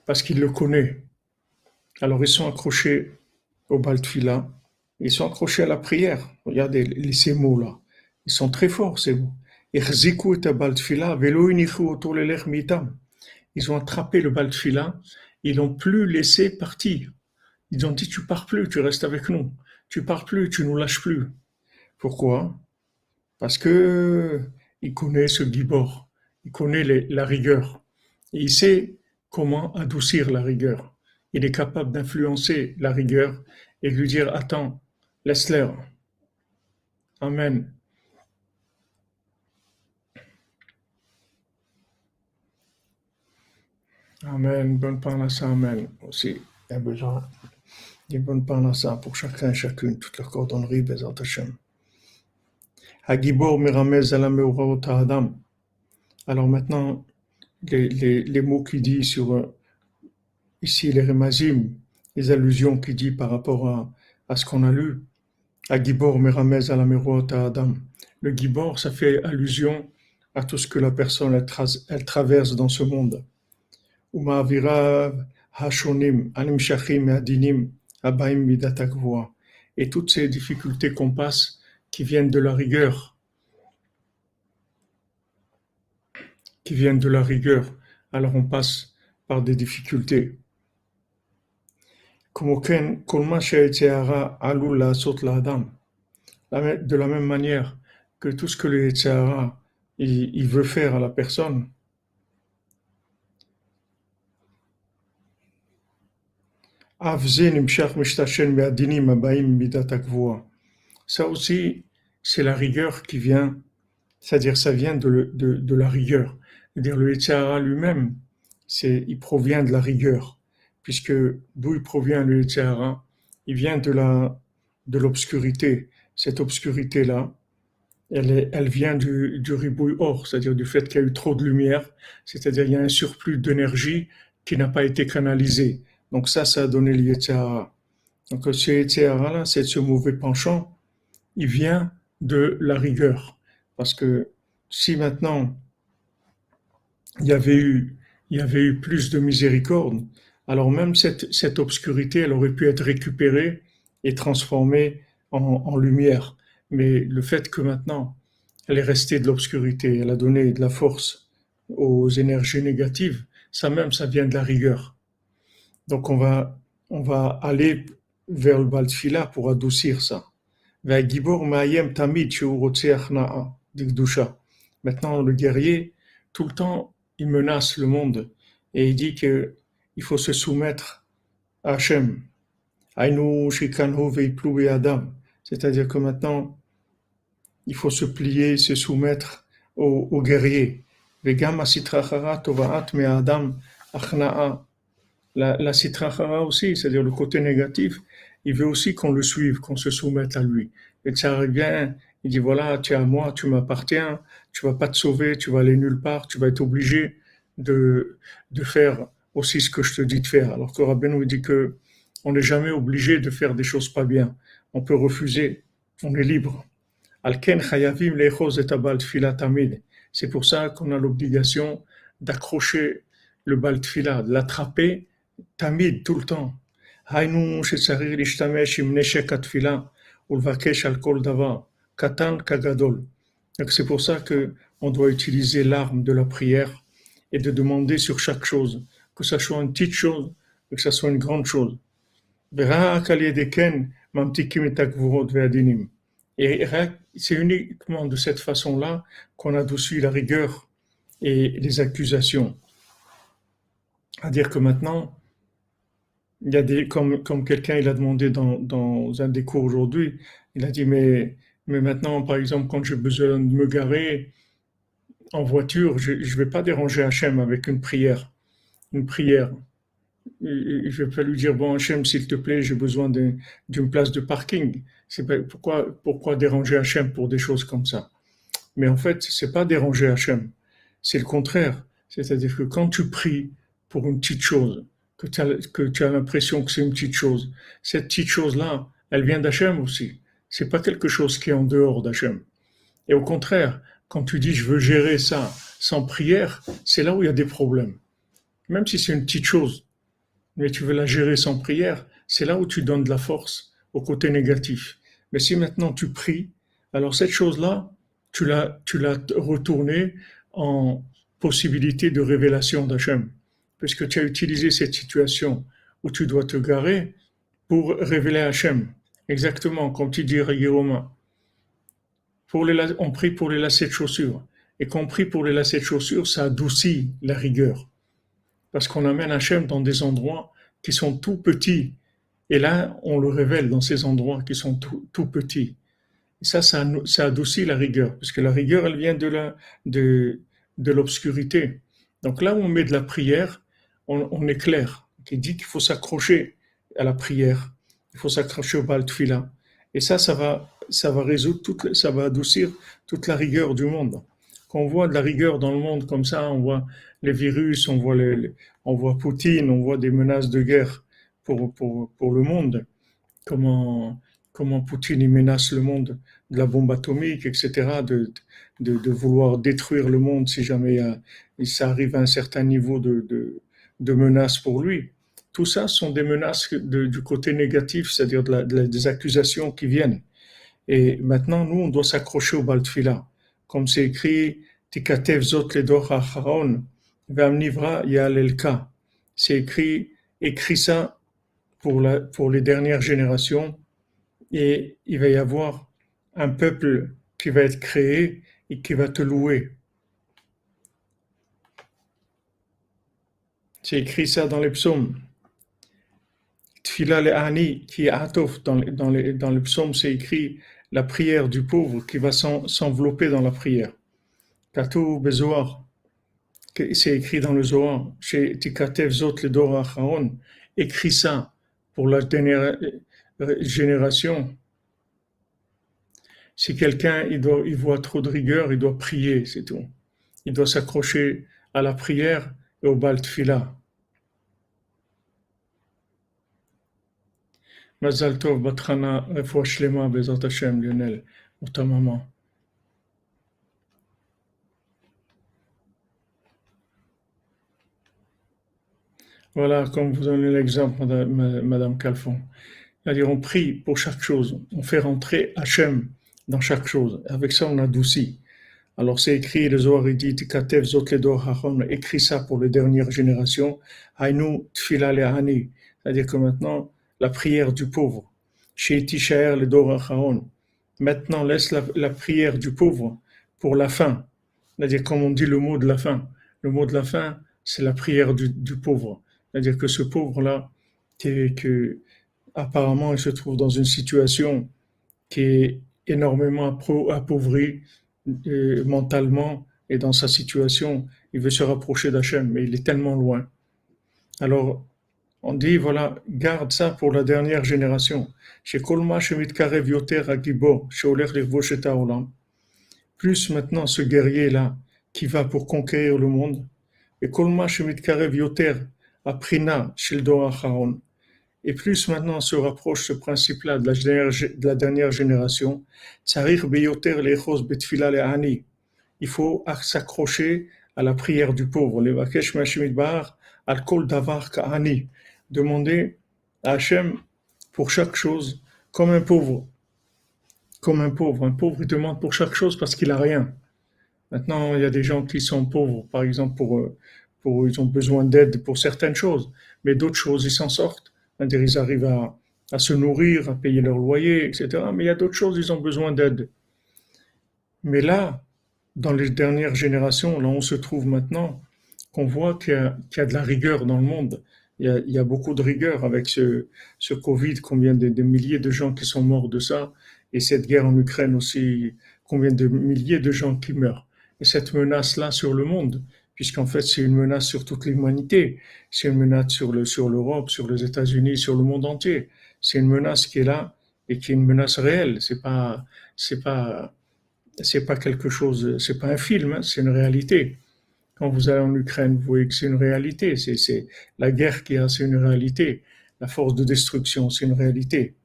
Parce qu'il le connaît. Alors ils sont accrochés au Baltfila. Ils sont accrochés à la prière. Regardez ces mots-là. Ils sont très forts, ces mots. Ils ont attrapé le baltfila, ils l'ont plus laissé partir. Ils ont dit, tu pars plus, tu restes avec nous. Tu pars plus, tu nous lâches plus. Pourquoi? Parce que il connaît ce Gibor, il connaît la rigueur. Et il sait comment adoucir la rigueur. Il est capable d'influencer la rigueur et lui dire Attends, laisse-leur. Amen. Amen. Bonne parnassa. Amen. Aussi, il y a besoin d'une bonne parnassa pour chacun et chacune, toute leur cordonnerie, Bezat Hashem. Hagibor Miramez Adam. Alors maintenant, les, les, mots qu'il dit sur euh, ici les remazim, les allusions qu'il dit par rapport à, à ce qu'on a lu. Hagibor Miramez Adam. Le Gibor, ça fait allusion à tout ce que la personne elle, elle traverse dans ce monde. Et toutes ces difficultés qu'on passe, qui viennent de la rigueur, qui viennent de la rigueur, alors on passe par des difficultés. De la même manière que tout ce que le Yetzirah il veut faire à la personne, Ça aussi, c'est la rigueur qui vient, c'est-à-dire ça vient de, la rigueur. C'est-à-dire le Yetzirah lui-même, il provient de la rigueur, puisque d'où il provient le Yetzirah Il vient de de l'obscurité. Cette obscurité-là, elle vient du, du ribouille or, c'est-à-dire du fait qu'il y a eu trop de lumière, c'est-à-dire il y a un surplus d'énergie qui n'a pas été canalisé. Donc ça, ça a donné le Donc ce Yetzirah-là, c'est ce mauvais penchant, il vient de la rigueur. Parce que si maintenant il y avait eu, il y avait eu plus de miséricorde, alors même cette, cette obscurité, elle aurait pu être récupérée et transformée en, en lumière. Mais le fait que maintenant, elle est restée de l'obscurité, elle a donné de la force aux énergies négatives, ça même, ça vient de la rigueur. Donc on va, on va aller vers le Baltfila pour adoucir ça. Maintenant, le guerrier, tout le temps, il menace le monde et il dit que il faut se soumettre à Hachem. C'est-à-dire que maintenant, il faut se plier, se soumettre au, au guerrier la, la aussi, c'est-à-dire le côté négatif, il veut aussi qu'on le suive, qu'on se soumette à lui. Et ça revient, il dit voilà, tu es à moi, tu m'appartiens, tu vas pas te sauver, tu vas aller nulle part, tu vas être obligé de, de faire aussi ce que je te dis de faire. Alors que Rabbi nous dit que on n'est jamais obligé de faire des choses pas bien. On peut refuser, on est libre. C'est pour ça qu'on a l'obligation d'accrocher le bal de l'attraper tamid, tout le temps. היינו שצריך להשתמש עם נשק התפילה ולבקש על כל דבר, קטן כגדול. C'est pour ça que on doit utiliser l'arme de la prière et de demander sur chaque chose, que ça soit une petite chose, que ça soit une grande chose. Et c'est uniquement de cette façon-là qu'on adoucit la rigueur et les accusations. À dire que maintenant, il y a des, comme, comme quelqu'un il a demandé dans, dans un des cours aujourd'hui, il a dit mais, mais maintenant, par exemple, quand j'ai besoin de me garer en voiture, je ne vais pas déranger Hachem avec une prière. Une prière. Je vais pas lui dire, bon Hachem, s'il te plaît, j'ai besoin d'une place de parking. C'est pourquoi, pourquoi déranger Hachem pour des choses comme ça? Mais en fait, c'est pas déranger Hachem. C'est le contraire. C'est-à-dire que quand tu pries pour une petite chose, que tu as, as l'impression que c'est une petite chose. Cette petite chose-là, elle vient d'Hachem aussi. C'est pas quelque chose qui est en dehors d'Hachem. Et au contraire, quand tu dis je veux gérer ça sans prière, c'est là où il y a des problèmes. Même si c'est une petite chose, mais tu veux la gérer sans prière, c'est là où tu donnes de la force au côté négatif. Mais si maintenant tu pries, alors cette chose-là, tu l'as, tu l'as retournée en possibilité de révélation d'Hachem puisque tu as utilisé cette situation où tu dois te garer pour révéler Hachem. Exactement, comme tu dis, Romain. Pour les, on prie pour les lacets de chaussures. Et quand on prie pour les lacets de chaussures, ça adoucit la rigueur. parce qu'on amène Hachem dans des endroits qui sont tout petits. Et là, on le révèle dans ces endroits qui sont tout, petits. Et ça, ça, adoucit la rigueur, parce que la rigueur, elle vient de la, de, de l'obscurité. Donc là où on met de la prière, on, on est clair. Qui dit qu'il faut s'accrocher à la prière, il faut s'accrocher au bal Et ça, ça va, ça va résoudre toute, ça va adoucir toute la rigueur du monde. Quand on voit de la rigueur dans le monde comme ça, on voit les virus, on voit, les, on voit Poutine, on voit des menaces de guerre pour, pour, pour le monde. Comment, comment Poutine il menace le monde de la bombe atomique, etc., de, de, de vouloir détruire le monde si jamais il, ça arrive à un certain niveau de, de, de menace pour lui. Tout ça sont des menaces du côté négatif, c'est-à-dire des accusations qui viennent. Et maintenant, nous, on doit s'accrocher au Baltfila. Comme c'est écrit, Tikatev zot ledor acharon, ve'amnivra yalelka. C'est écrit, écrit ça pour, la, pour les dernières générations. Et il va y avoir un peuple qui va être créé et qui va te louer. C'est écrit ça dans les psaumes. Tfila le Ani, qui est Atof, dans, dans, les, dans le psaume, c'est écrit la prière du pauvre qui va s'envelopper dans la prière. Katou Bezoar, c'est écrit dans le Zohar, chez Tikatev Zot le Dora écrit ça pour la dernière euh, génération. Si quelqu'un il, il voit trop de rigueur, il doit prier, c'est tout. Il doit s'accrocher à la prière et au Baltfila. Voilà, comme vous donnez l'exemple, Madame, Calfon. C'est-à-dire, on prie pour chaque chose. On fait rentrer Hachem dans chaque chose. Avec ça, on adoucit. Alors, c'est écrit, le Zohar dit, Katev Zot Hachon, écrit ça pour les dernières générations. Hainu Tfila Lehani. C'est-à-dire que maintenant, la prière du pauvre. Maintenant, laisse la, prière du pauvre pour la fin. C'est-à-dire, comme on dit le mot de la fin. Le mot de la fin, c'est la prière du, pauvre. C'est-à-dire que ce pauvre-là, apparemment, il se trouve dans une situation qui est énormément appauvrie euh, mentalement et dans sa situation, il veut se rapprocher d'Hachem, mais il est tellement loin. Alors, on dit, voilà, garde ça pour la dernière génération. Plus maintenant ce guerrier-là qui va pour conquérir le monde. Et et plus maintenant se rapproche ce principe-là de, la dernière génération, il faut s'accrocher à la prière du pauvre. Demander à Hachem pour chaque chose comme un pauvre. Comme un pauvre. Un pauvre, il demande pour chaque chose parce qu'il a rien. Maintenant, il y a des gens qui sont pauvres, par exemple, pour, euh, pour ils ont besoin d'aide pour certaines choses, mais d'autres choses, ils s'en sortent. Ils arrivent à, se nourrir, à payer leur loyer, etc. Mais il y a d'autres choses, ils ont besoin d'aide. Mais là, dans les dernières générations, là où on se trouve maintenant, qu'on voit qu'il y, a de la rigueur dans le monde il y, a, beaucoup de rigueur avec ce, Covid, combien de, milliers de gens qui sont morts de ça, et cette guerre en Ukraine aussi, combien de milliers de gens qui meurent. Et cette menace-là sur le monde, puisqu'en fait c'est une menace sur toute l'humanité, c'est une menace sur l'Europe, sur les États-Unis, sur le monde entier. C'est une menace qui est là et qui est une menace réelle. C'est pas c'est pas c'est pas quelque chose, c'est pas un film, hein, c'est une réalité. Quand vous allez en Ukraine, vous voyez que c'est une réalité. C'est la guerre qui a, c'est une réalité. La force de destruction, c'est une réalité.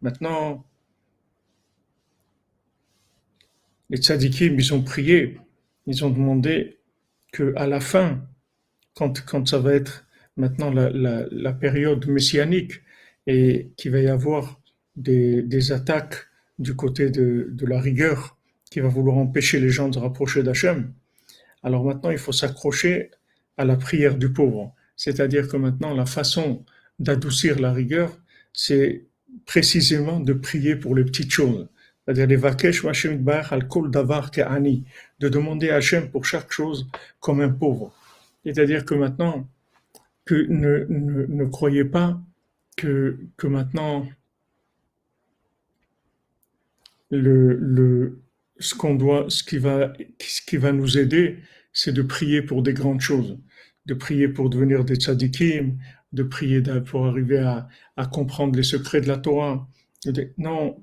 Maintenant, les tzadikim, ils ont prié, ils ont demandé que à la fin, quand, quand ça va être maintenant la, période messianique et qu'il va y avoir des, des attaques du côté de, de, la rigueur qui va vouloir empêcher les gens de se rapprocher d'Hachem, alors maintenant, il faut s'accrocher à la prière du pauvre. C'est-à-dire que maintenant, la façon d'adoucir la rigueur, c'est précisément de prier pour les petites choses. C'est-à-dire les vakesh al kol davar de demander à Hachem pour chaque chose comme un pauvre. C'est-à-dire que maintenant, ne, ne croyez pas que, que maintenant le, le, ce qu'on doit, ce qui va, ce qui va nous aider, c'est de prier pour des grandes choses, de prier pour devenir des tzadikim, de prier pour arriver à, comprendre les secrets de la Torah. Non,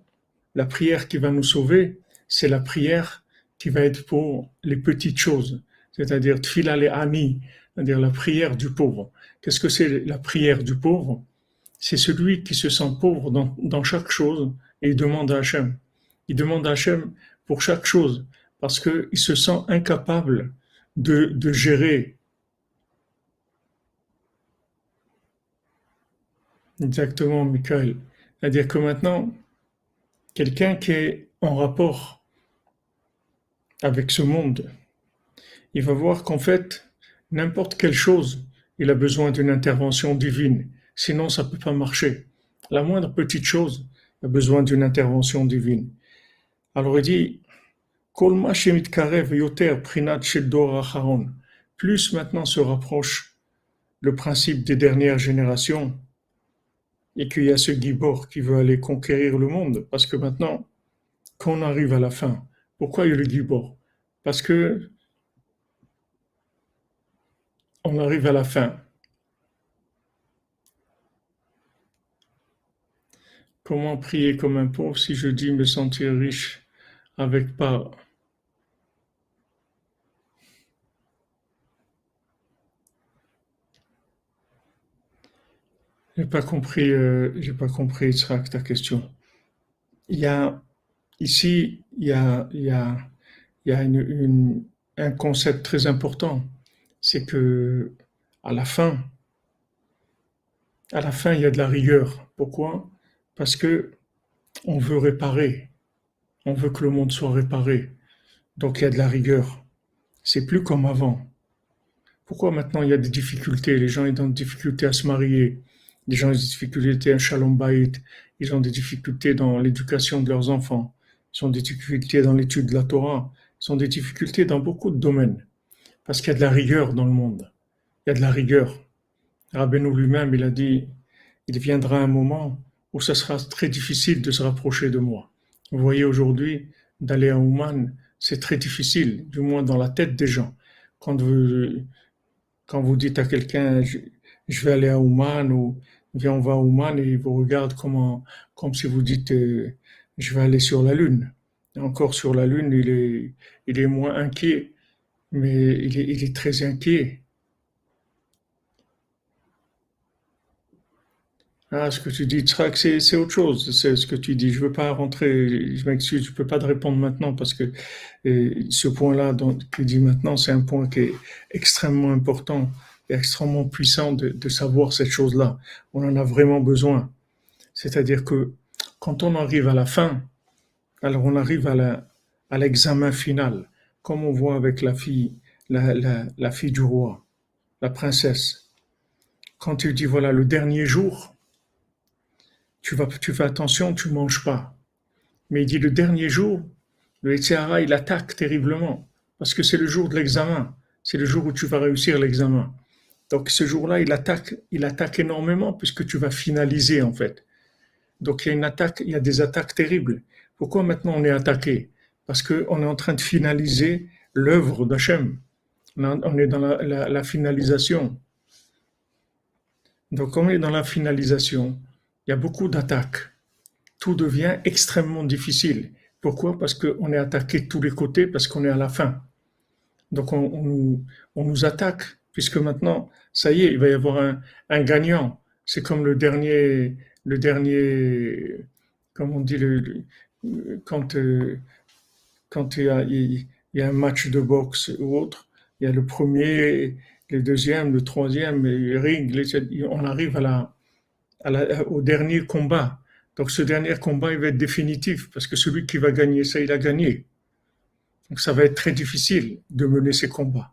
la prière qui va nous sauver, c'est la prière qui va être pour les petites choses, c'est-à-dire tfila le ani, c'est-à-dire la prière du pauvre. Qu'est-ce que c'est la prière du pauvre? C'est celui qui se sent pauvre dans, dans chaque chose et il demande à Hachem. Il demande à Hachem pour chaque chose parce qu'il se sent incapable de, de gérer. Exactement, Michael. C'est-à-dire que maintenant, quelqu'un qui est en rapport avec ce monde, il va voir qu'en fait, n'importe quelle chose, il a besoin d'une intervention divine. Sinon, ça ne peut pas marcher. La moindre petite chose a besoin d'une intervention divine. Alors il dit, plus maintenant se rapproche le principe des dernières générations et qu'il y a ce Gibor qui veut aller conquérir le monde, parce que maintenant, quand on arrive à la fin, pourquoi il y a le Gibor? Parce que on arrive à la fin. Comment prier comme un pauvre si je dis me sentir riche avec pas J'ai pas compris, euh, j'ai pas compris, Israq, ta question. Il y a, ici, il y a, il y a, un concept très important. C'est que, à la fin, à la fin, il y a de la rigueur. Pourquoi? Parce que on veut réparer. On veut que le monde soit réparé. Donc il y a de la rigueur. C'est plus comme avant. Pourquoi maintenant il y a des difficultés? Les gens ont des difficultés à se marier. Les gens ont des difficultés à Shalom Bayit. Ils ont des difficultés dans l'éducation de leurs enfants. Ils ont des difficultés dans l'étude de la Torah. Ils ont des difficultés dans beaucoup de domaines. Parce qu'il y a de la rigueur dans le monde. Il y a de la rigueur. Rabbeinu lui-même, il a dit, il viendra un moment où ce sera très difficile de se rapprocher de moi. Vous voyez aujourd'hui, d'aller à Ouman, c'est très difficile, du moins dans la tête des gens. Quand vous, quand vous dites à quelqu'un, je, vais aller à Ouman ou viens, on va à Ouman et il vous regarde comment, comme si vous dites, euh, je vais aller sur la Lune. Encore sur la Lune, il est, il est moins inquiet, mais il est, il est très inquiet. Ah, ce que tu dis, c'est autre chose. C'est ce que tu dis. Je veux pas rentrer, je m'excuse, je peux pas te répondre maintenant parce que euh, ce point-là que tu dis maintenant, c'est un point qui est extrêmement important extrêmement puissant de, savoir cette chose-là. On en a vraiment besoin. C'est-à-dire que quand on arrive à la fin, alors on arrive à l'examen final, comme on voit avec la fille, la, fille du roi, la princesse. Quand tu dis, voilà, le dernier jour, tu, vas, tu fais attention, tu manges pas. Mais il dit le dernier jour, le Etzéhara, il attaque terriblement, parce que c'est le jour de l'examen, c'est le jour où tu vas réussir l'examen. Donc ce jour-là, il attaque, il attaque énormément, puisque tu vas finaliser en fait. Donc il y a une attaque, il y a des attaques terribles. Pourquoi maintenant on est attaqué? Parce qu'on est en train de finaliser l'œuvre d'Hachem. On est dans la, la finalisation. Donc on est dans la finalisation il y a beaucoup d'attaques. Tout devient extrêmement difficile. Pourquoi? Parce qu'on est attaqué de tous les côtés, parce qu'on est à la fin. Donc on, nous, attaque, puisque maintenant, ça y est, il va y avoir un, gagnant. C'est comme le dernier, le dernier, comme on dit, le, quand, euh, quand il, y a, il y a un match de boxe ou autre, il y a le premier, le deuxième, le troisième, le ring, on arrive à la, au dernier combat. Donc ce dernier combat, il va être définitif, parce que celui qui va gagner ça, il a gagné. Donc ça va être très difficile de mener ces combats.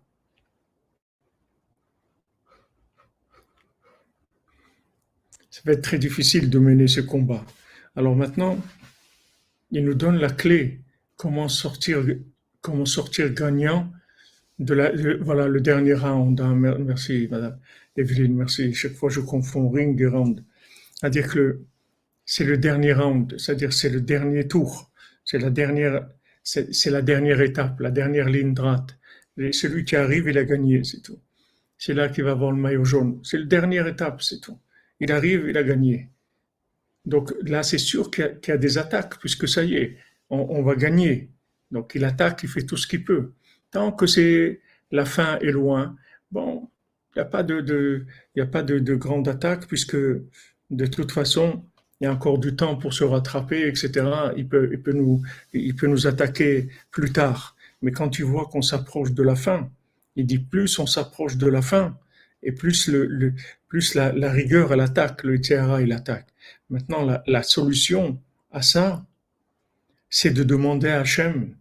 Ça va être très difficile de mener ce combat. Alors maintenant, il nous donne la clé, comment sortir, comment sortir gagnant de la, voilà, le dernier round. Hein, merci, madame Evelyne, merci. Chaque fois, je confonds ring et round. C'est-à-dire que c'est le dernier round, c'est-à-dire c'est le dernier tour. C'est la dernière, c'est la dernière étape, la dernière ligne droite. celui qui arrive, il a gagné, c'est tout. C'est là qu'il va avoir le maillot jaune. C'est la dernière étape, c'est tout. Il arrive, il a gagné. Donc là, c'est sûr qu'il y, a des attaques, puisque ça y est, on, va gagner. Donc il attaque, il fait tout ce qu'il peut. Tant que c'est la fin est loin, bon, il n'y a pas de, a pas de, de grande attaque, puisque de toute façon, il y a encore du temps pour se rattraper, etc. Il peut, il peut, nous, il peut nous attaquer plus tard. Mais quand tu vois qu'on s'approche de la fin, il dit plus on s'approche de la fin, et plus, le, plus la, rigueur, elle attaque, le tiara, il attaque. Maintenant, la, solution à ça, c'est de demander à Hachem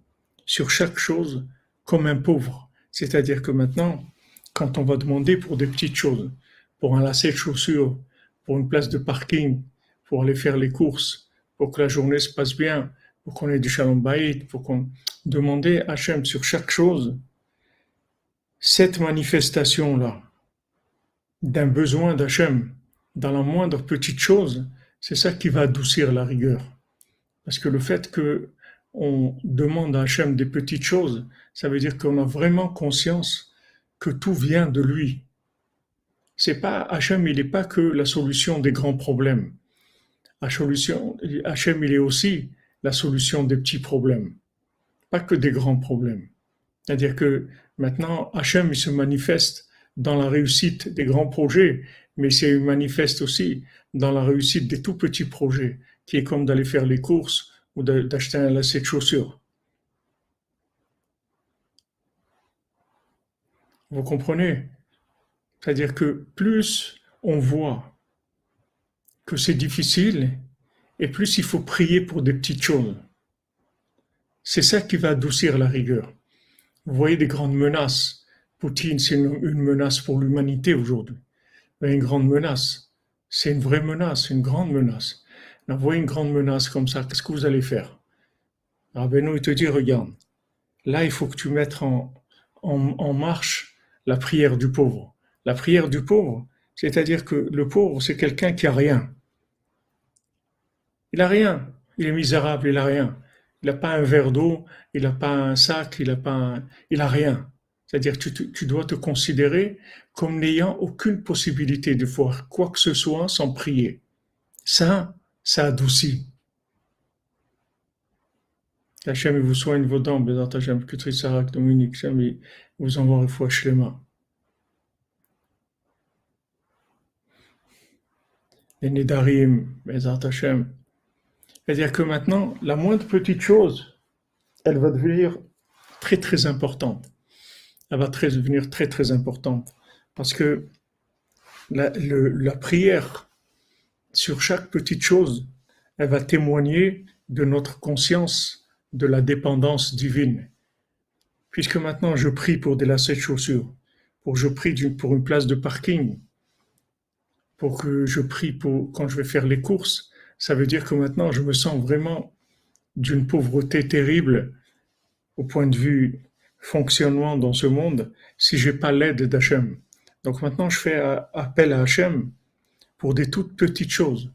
sur chaque chose comme un pauvre. C'est-à-dire que maintenant, quand on va demander pour des petites choses, pour un lacet de chaussures, pour une place de parking, pour aller faire les courses, pour que la journée se passe bien, pour qu'on ait du shalom bayit, pour qu'on demande à Hachem sur chaque chose, cette manifestation-là, d'un besoin d'Hachem, dans la moindre petite chose, c'est ça qui va adoucir la rigueur. Parce que le fait que on demande à Hachem des petites choses, ça veut dire qu'on a vraiment conscience que tout vient de lui. C'est pas Hachem, il n'est pas que la solution des grands problèmes. Hachem, il est aussi la solution des petits problèmes, pas que des grands problèmes. C'est-à-dire que maintenant, Hachem, il se manifeste dans la réussite des grands projets, mais c'est manifeste aussi dans la réussite des tout petits projets, qui est comme d'aller faire les courses ou d'acheter un lacet de chaussures. Vous comprenez? C'est-à-dire que plus on voit que c'est difficile, et plus il faut prier pour des petites choses. C'est ça qui va adoucir la rigueur. Vous voyez des grandes menaces Poutine, c'est une, menace pour l'humanité aujourd'hui. Une grande menace. C'est une vraie menace, une grande menace. Voyez une grande menace comme ça, qu'est-ce que vous allez faire? Rabbeinu, il te dit, regarde, là, il faut que tu mettes en, marche la prière du pauvre. La prière du pauvre, c'est-à-dire que le pauvre, c'est quelqu'un qui a rien. Il a rien. Il est misérable, il a rien. Il n'a pas un verre d'eau, il n'a pas un sac, il n'a pas il a rien. C'est-à-dire que tu, dois te considérer comme n'ayant aucune possibilité de voir quoi que ce soit sans prier. Ça, ça adoucit. Hachem vous soigne vos dents, Bézat Hachem, que Trissarak, Dominique, Hachem vous envoie une fois Shlema. Les Nedarim, Hachem. C'est-à-dire que maintenant, la moindre petite chose, elle va devenir très très importante elle va très, devenir très très importante. Parce que la, prière sur chaque petite chose, elle va témoigner de notre conscience de la dépendance divine. Puisque maintenant je prie pour des lacets de chaussures, pour je prie pour une place de parking, pour que je prie pour quand je vais faire les courses, ça veut dire que maintenant je me sens vraiment d'une pauvreté terrible au point de vue fonctionnement dans ce monde si j'ai pas l'aide d'Hachem. Donc maintenant, je fais appel à Hachem pour des toutes petites choses.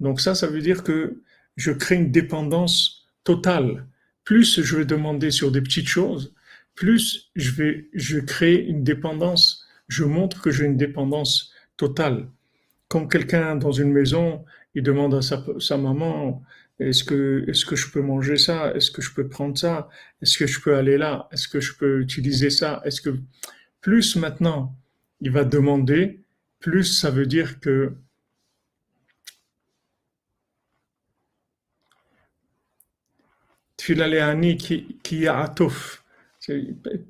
Donc ça, ça veut dire que je crée une dépendance totale. Plus je vais demander sur des petites choses, plus je vais, je crée une dépendance. Je montre que j'ai une dépendance totale. Comme quelqu'un dans une maison, il demande à sa maman, est-ce que, est-ce que je peux manger ça? Est-ce que je peux prendre ça? Est-ce que je peux aller là? Est-ce que je peux utiliser ça? Est-ce que plus maintenant il va demander, plus ça veut dire que Tfilaleani qui, qui atof,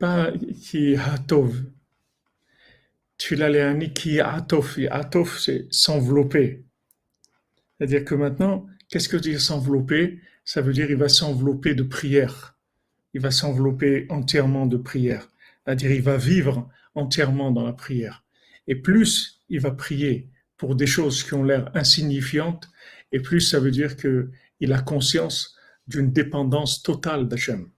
pas qui atov. Tfilaleani qui atof, atof c'est s'envelopper. C'est-à-dire que maintenant, Qu'est-ce que dire s'envelopper? Ça veut dire il va s'envelopper de prière. Il va s'envelopper entièrement de prière. C'est-à-dire il va vivre entièrement dans la prière. Et plus il va prier pour des choses qui ont l'air insignifiantes, et plus ça veut dire qu'il a conscience d'une dépendance totale d'Hachem.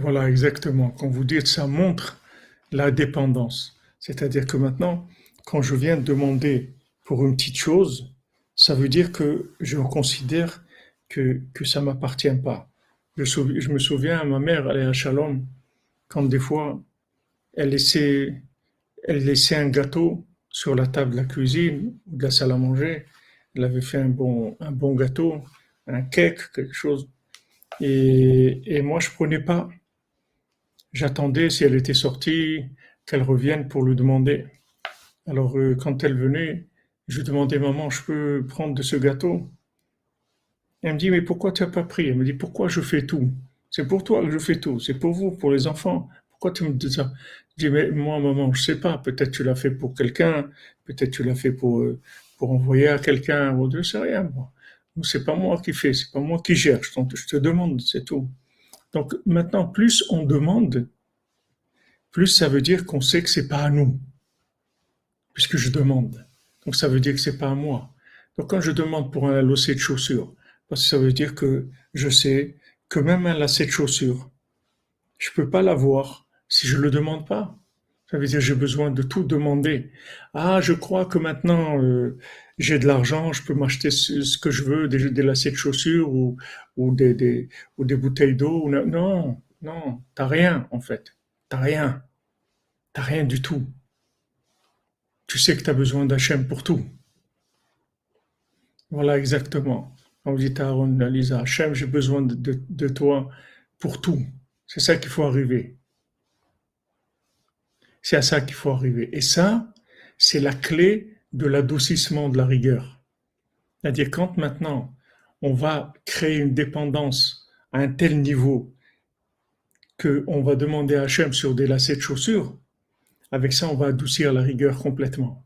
Voilà, exactement. Quand vous dites ça montre la dépendance. C'est-à-dire que maintenant, quand je viens demander pour une petite chose, ça veut dire que je considère que, que ça m'appartient pas. Je, je, me souviens, ma mère, elle à Shalom, quand des fois, elle laissait, elle laissait un gâteau sur la table de la cuisine ou de la salle à manger. Elle avait fait un bon, un bon gâteau, un cake, quelque chose. Et, et moi, je prenais pas. J'attendais si elle était sortie, qu'elle revienne pour lui demander. Alors, euh, quand elle venait, je demandais, maman, je peux prendre de ce gâteau? Elle me dit, mais pourquoi tu n'as pas pris? Elle me dit, pourquoi je fais tout? C'est pour toi que je fais tout, c'est pour vous, pour les enfants. Pourquoi tu me dis ça? Je dis, mais moi, maman, je sais pas, peut-être tu l'as fait pour quelqu'un, peut-être tu l'as fait pour, euh, pour envoyer à quelqu'un, ou je sais rien, moi. C'est pas moi qui fais, c'est pas moi qui gère, je te demande, c'est tout. Donc maintenant, plus on demande, plus ça veut dire qu'on sait que c'est pas à nous, puisque je demande. Donc ça veut dire que c'est pas à moi. Donc quand je demande pour un lacet de chaussures, parce que ça veut dire que je sais que même un lacet de chaussures, je peux pas l'avoir si je le demande pas. Ça veut dire que j'ai besoin de tout demander. Ah, je crois que maintenant euh, j'ai de l'argent, je peux m'acheter ce, que je veux, des, des, lacets de chaussures ou, ou, des, des, ou des bouteilles d'eau. Non, non, t'as rien en fait. T'as rien. T'as rien du tout. Tu sais que tu as besoin d'Hachem pour tout. Voilà exactement. On dit à Aaron, Lisa, Hachem, j'ai besoin de, de toi pour tout. C'est ça qu'il faut arriver. C'est à ça qu'il faut arriver. Et ça, c'est la clé de l'adoucissement de la rigueur. C'est-à-dire quand maintenant on va créer une dépendance à un tel niveau qu'on va demander à Hachem sur des lacets de chaussures, avec ça on va adoucir la rigueur complètement.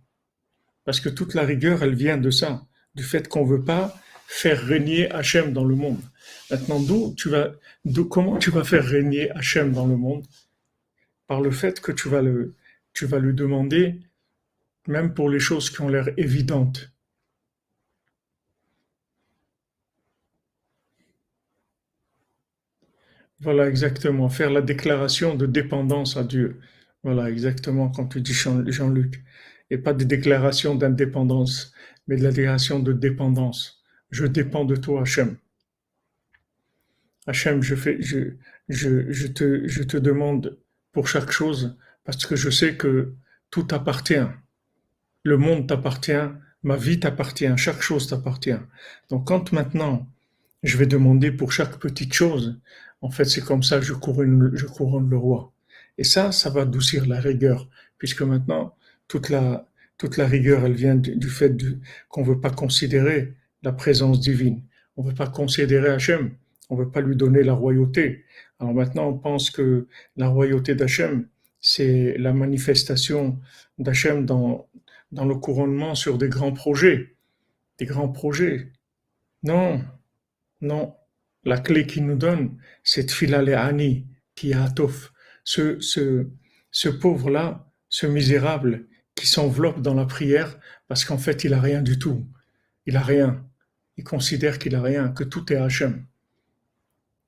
Parce que toute la rigueur, elle vient de ça, du fait qu'on ne veut pas faire régner Hachem dans le monde. Maintenant, d'où tu vas, comment tu vas faire régner Hachem dans le monde? Par le fait que tu vas le, tu vas lui demander, même pour les choses qui ont l'air évidentes. Voilà, exactement. Faire la déclaration de dépendance à Dieu. Voilà, exactement, quand tu dis Jean-Luc. Et pas de déclaration d'indépendance, mais de la déclaration de dépendance. Je dépends de toi, Hachem. Hachem, je, je, te, demande pour chaque chose, parce que je sais que tout t'appartient. Le monde t'appartient, ma vie t'appartient, chaque chose t'appartient. Donc quand maintenant je vais demander pour chaque petite chose, en fait c'est comme ça je couronne, je couronne le roi. Et ça, ça va adoucir la rigueur, puisque maintenant toute la, toute la rigueur, elle vient du, fait qu'on ne veut pas considérer la présence divine. On ne veut pas considérer Hachem. On ne veut pas lui donner la royauté. Alors maintenant, on pense que la royauté d'Hachem, c'est la manifestation d'Hachem dans, dans le couronnement sur des grands projets. Des grands projets. Non, non. La clé qu'il nous donne, c'est Tfilale Ani, qui a Ce, ce, ce pauvre-là, ce misérable, qui s'enveloppe dans la prière parce qu'en fait, il a rien du tout. Il a rien. Il considère qu'il a rien, que tout est Hachem.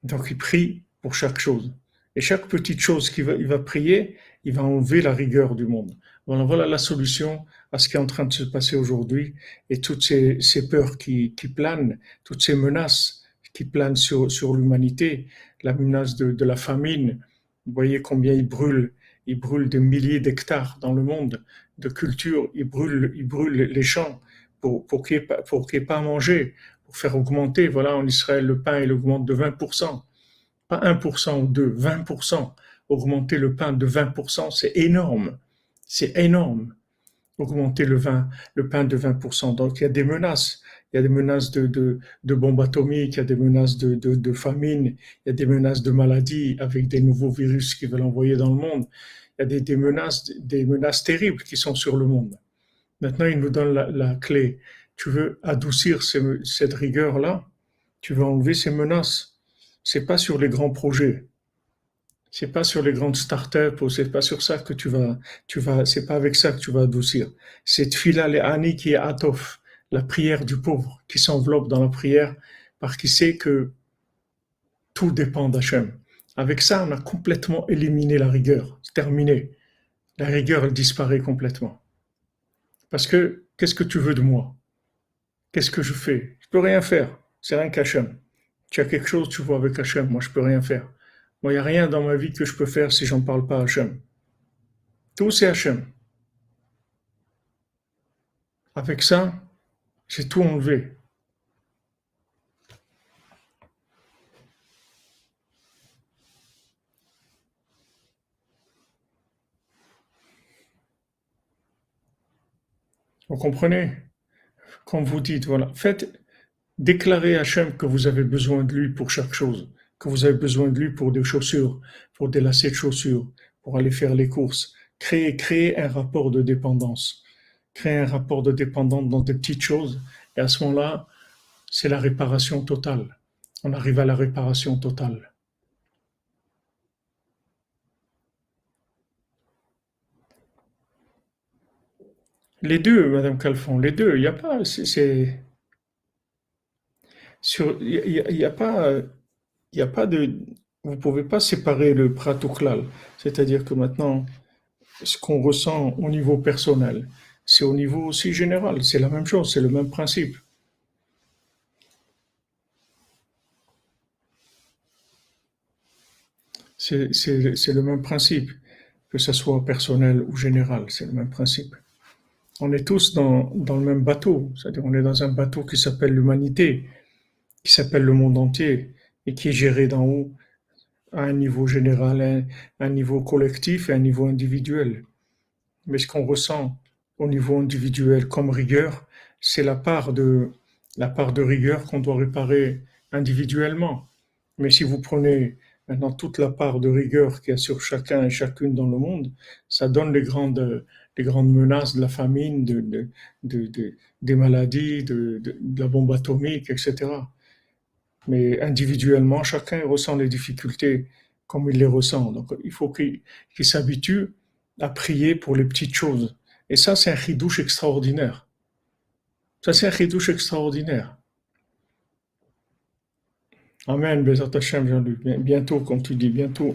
Donc il prie pour chaque chose. Et chaque petite chose qu'il va, il va prier, il va enlever la rigueur du monde. Voilà, voilà la solution à ce qui est en train de se passer aujourd'hui et toutes ces, peurs qui, planent, toutes ces menaces qui planent sur, l'humanité, la menace de, la famine. Vous voyez combien il brûle, il brûle des milliers d'hectares dans le monde de culture, il brûle, il brûle les champs pour, pour qu'il n'y ait, pas à manger, pour faire augmenter. Voilà, en Israël, le pain, il augmente de 20%. Pas 1% ou 2, 20%. Augmenter le pain de 20%, c'est énorme. C'est énorme. Augmenter le, vin, le pain de 20%. Donc, il y a des menaces. Il y a des menaces de, de, de bombes atomiques, il y a des menaces de, de, famine, il y a des menaces de maladies avec des nouveaux virus qui veulent envoyer dans le monde il y a des, menaces, des menaces terribles qui sont sur le monde. Maintenant, il nous donne la, clé. Tu veux adoucir cette rigueur-là, tu veux enlever ces menaces? C'est pas sur les grands projets, c'est pas sur les grandes startups ou c'est pas sur ça que tu vas, tu vas, c'est pas avec ça que tu vas adoucir. C'est fila le ani qui est atof, la prière du pauvre qui s'enveloppe dans la prière parce qu'il sait que tout dépend d'Hachem. Avec ça, on a complètement éliminé la rigueur. C'est terminé. La rigueur, elle disparaît complètement. Parce que, qu'est-ce que tu veux de moi? Qu'est-ce que je fais? Je peux rien faire. C'est rien qu'Hachem. Tu as quelque chose, tu vois avec Hachem. Moi, je peux rien faire. Moi, il n'y a rien dans ma vie que je peux faire si j'en parle pas à Hachem. Tout, c'est Hachem. Avec ça, j'ai tout enlevé. Vous comprenez? Quand vous dites, voilà, faites, déclarer à Hachem que vous avez besoin de lui pour chaque chose, que vous avez besoin de lui pour des chaussures, pour des lacets de chaussures, pour aller faire les courses. Créer, un rapport de dépendance. Créer un rapport de dépendance dans des petites choses. Et à ce moment-là, c'est la réparation totale. On arrive à la réparation totale. Les deux, Madame Calfon, les deux. Il n'y a pas, c'est, il n'y a, pas, il a pas de, vous pouvez pas séparer le pratoklal. C'est-à-dire que maintenant, ce qu'on ressent au niveau personnel, c'est au niveau aussi général. C'est la même chose, c'est le même principe. C'est le même principe, que ce soit personnel ou général, c'est le même principe on est tous dans, dans le même bateau. C'est-à-dire, on est dans un bateau qui s'appelle l'humanité, qui s'appelle le monde entier, et qui est géré d'en haut à un niveau général, un, niveau collectif et un niveau individuel. Mais ce qu'on ressent au niveau individuel comme rigueur, c'est la part de, la part de rigueur qu'on doit réparer individuellement. Mais si vous prenez maintenant toute la part de rigueur qu'il y a sur chacun et chacune dans le monde, ça donne les grandes, les grandes menaces de la famine, de, des maladies, de, la bombe atomique, etc. Mais individuellement, chacun ressent les difficultés comme il les ressent. Donc il faut qu'il s'habitue à prier pour les petites choses. Et ça, c'est un ridouche extraordinaire. Ça, c'est un ridouche extraordinaire. Amen, Bézat Jean-Luc. Bientôt, comme tu dis, bientôt,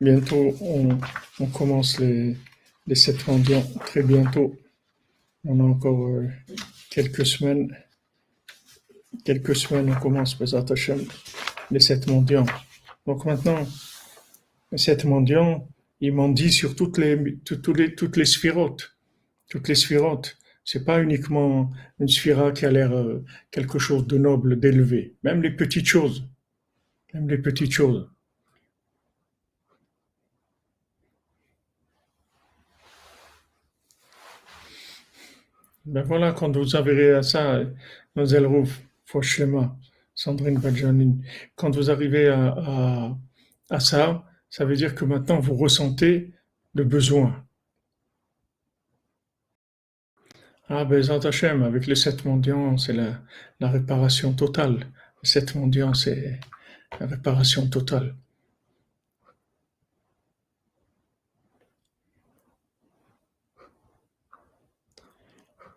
bientôt, on, commence les, les sept mondiaux très bientôt. On a encore euh, quelques semaines. Quelques semaines, on commence, Bézat les sept mondiaux. Donc maintenant, les sept mondiaux, ils m'ont dit sur toutes les, toutes les, toutes les sphirotes. Toutes les. C'est pas uniquement une sphira qui a l'air euh, quelque chose de noble, d'élevé. Même les petites choses. Même les petites choses. Ben voilà, quand vous arrivez à ça, Mademoiselle Rouf, Fauchlema, Sandrine Badjanine, quand vous arrivez à, ça, ça veut dire que maintenant vous ressentez le besoin. Ah, ben, Hashem, avec les sept mondiaux, c'est la, la, réparation totale. Les sept mondiaux, c'est la réparation totale.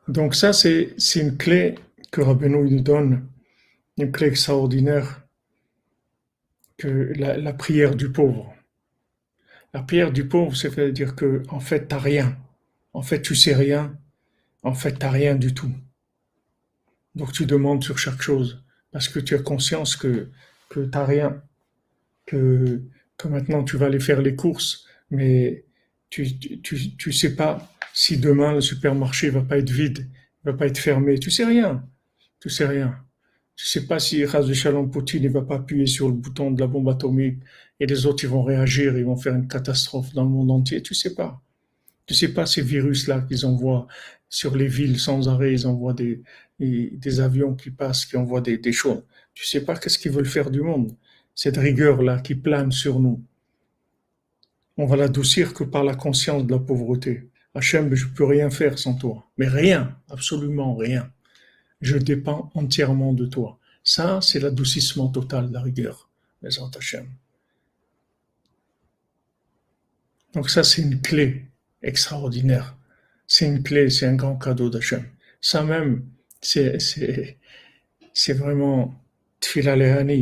Donc ça, c'est une clé que Rabbeinu nous donne, une clé extraordinaire, que la, prière du pauvre. La prière du pauvre, c'est dire que en fait, t'as rien. En fait, tu sais rien en fait, tu n'as rien du tout. Donc tu demandes sur chaque chose, parce que tu as conscience que, que tu n'as rien, que, que maintenant tu vas aller faire les courses, mais tu, tu, tu, sais pas si demain le supermarché va pas être vide, va pas être fermé. Tu sais rien. Tu sais rien. Tu sais pas si Raz de Shalom Poutine ne va pas appuyer sur le bouton de la bombe atomique et les autres vont réagir, ils vont faire une catastrophe dans le monde entier. Tu sais pas. Tu sais pas ces virus-là qu'ils envoient sur les villes sans arrêt, ils envoient des, avions qui passent, qui envoient des, des choses. Tu sais pas qu'est-ce qu'ils veulent faire du monde. Cette rigueur-là qui plane sur nous. On va l'adoucir que par la conscience de la pauvreté. Hachem, je peux rien faire sans toi. Mais rien, absolument rien. Je dépends entièrement de toi. Ça, c'est l'adoucissement total de la rigueur, les Hachem. Donc ça, c'est une clé extraordinaire. C'est une clé, c'est un grand cadeau d'Hachem. Ça même, c'est, vraiment Tfila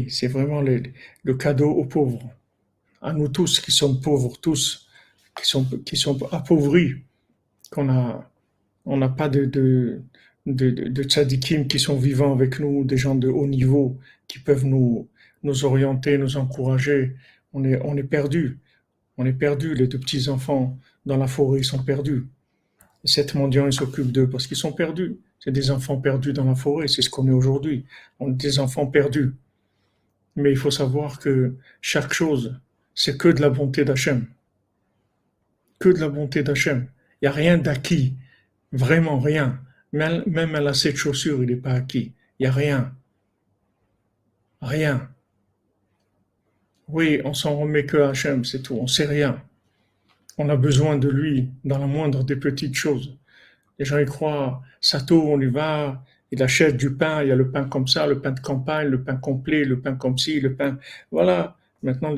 c'est vraiment le, cadeau aux pauvres. à nous tous qui sommes pauvres, tous, qui sont, qui sont appauvris, qu'on on n'a pas de, de, de, de tzadikim qui sont vivants avec nous, des gens de haut niveau qui peuvent nous, nous orienter, nous encourager. On est, on est perdu. On est perdu. Les deux petits enfants dans la forêt, ils sont perdus. Et cette mendiant, il s'occupe d'eux parce qu'ils sont perdus. C'est des enfants perdus dans la forêt. C'est ce qu'on est aujourd'hui. On est des enfants perdus. Mais il faut savoir que chaque chose, c'est que de la bonté d'Hachem. Que de la bonté d'Hachem. Il n'y a rien d'acquis. Vraiment rien. Même à la cette chaussure, il n'est pas acquis. Il n'y a rien. Rien. Oui, on s'en remet que à c'est tout. On sait rien. On a besoin de lui dans la moindre des petites choses. Les gens y croient, Sato, on y va, il achète du pain, il y a le pain comme ça, le pain de campagne, le pain complet, le pain comme ci, le pain. Voilà. Maintenant,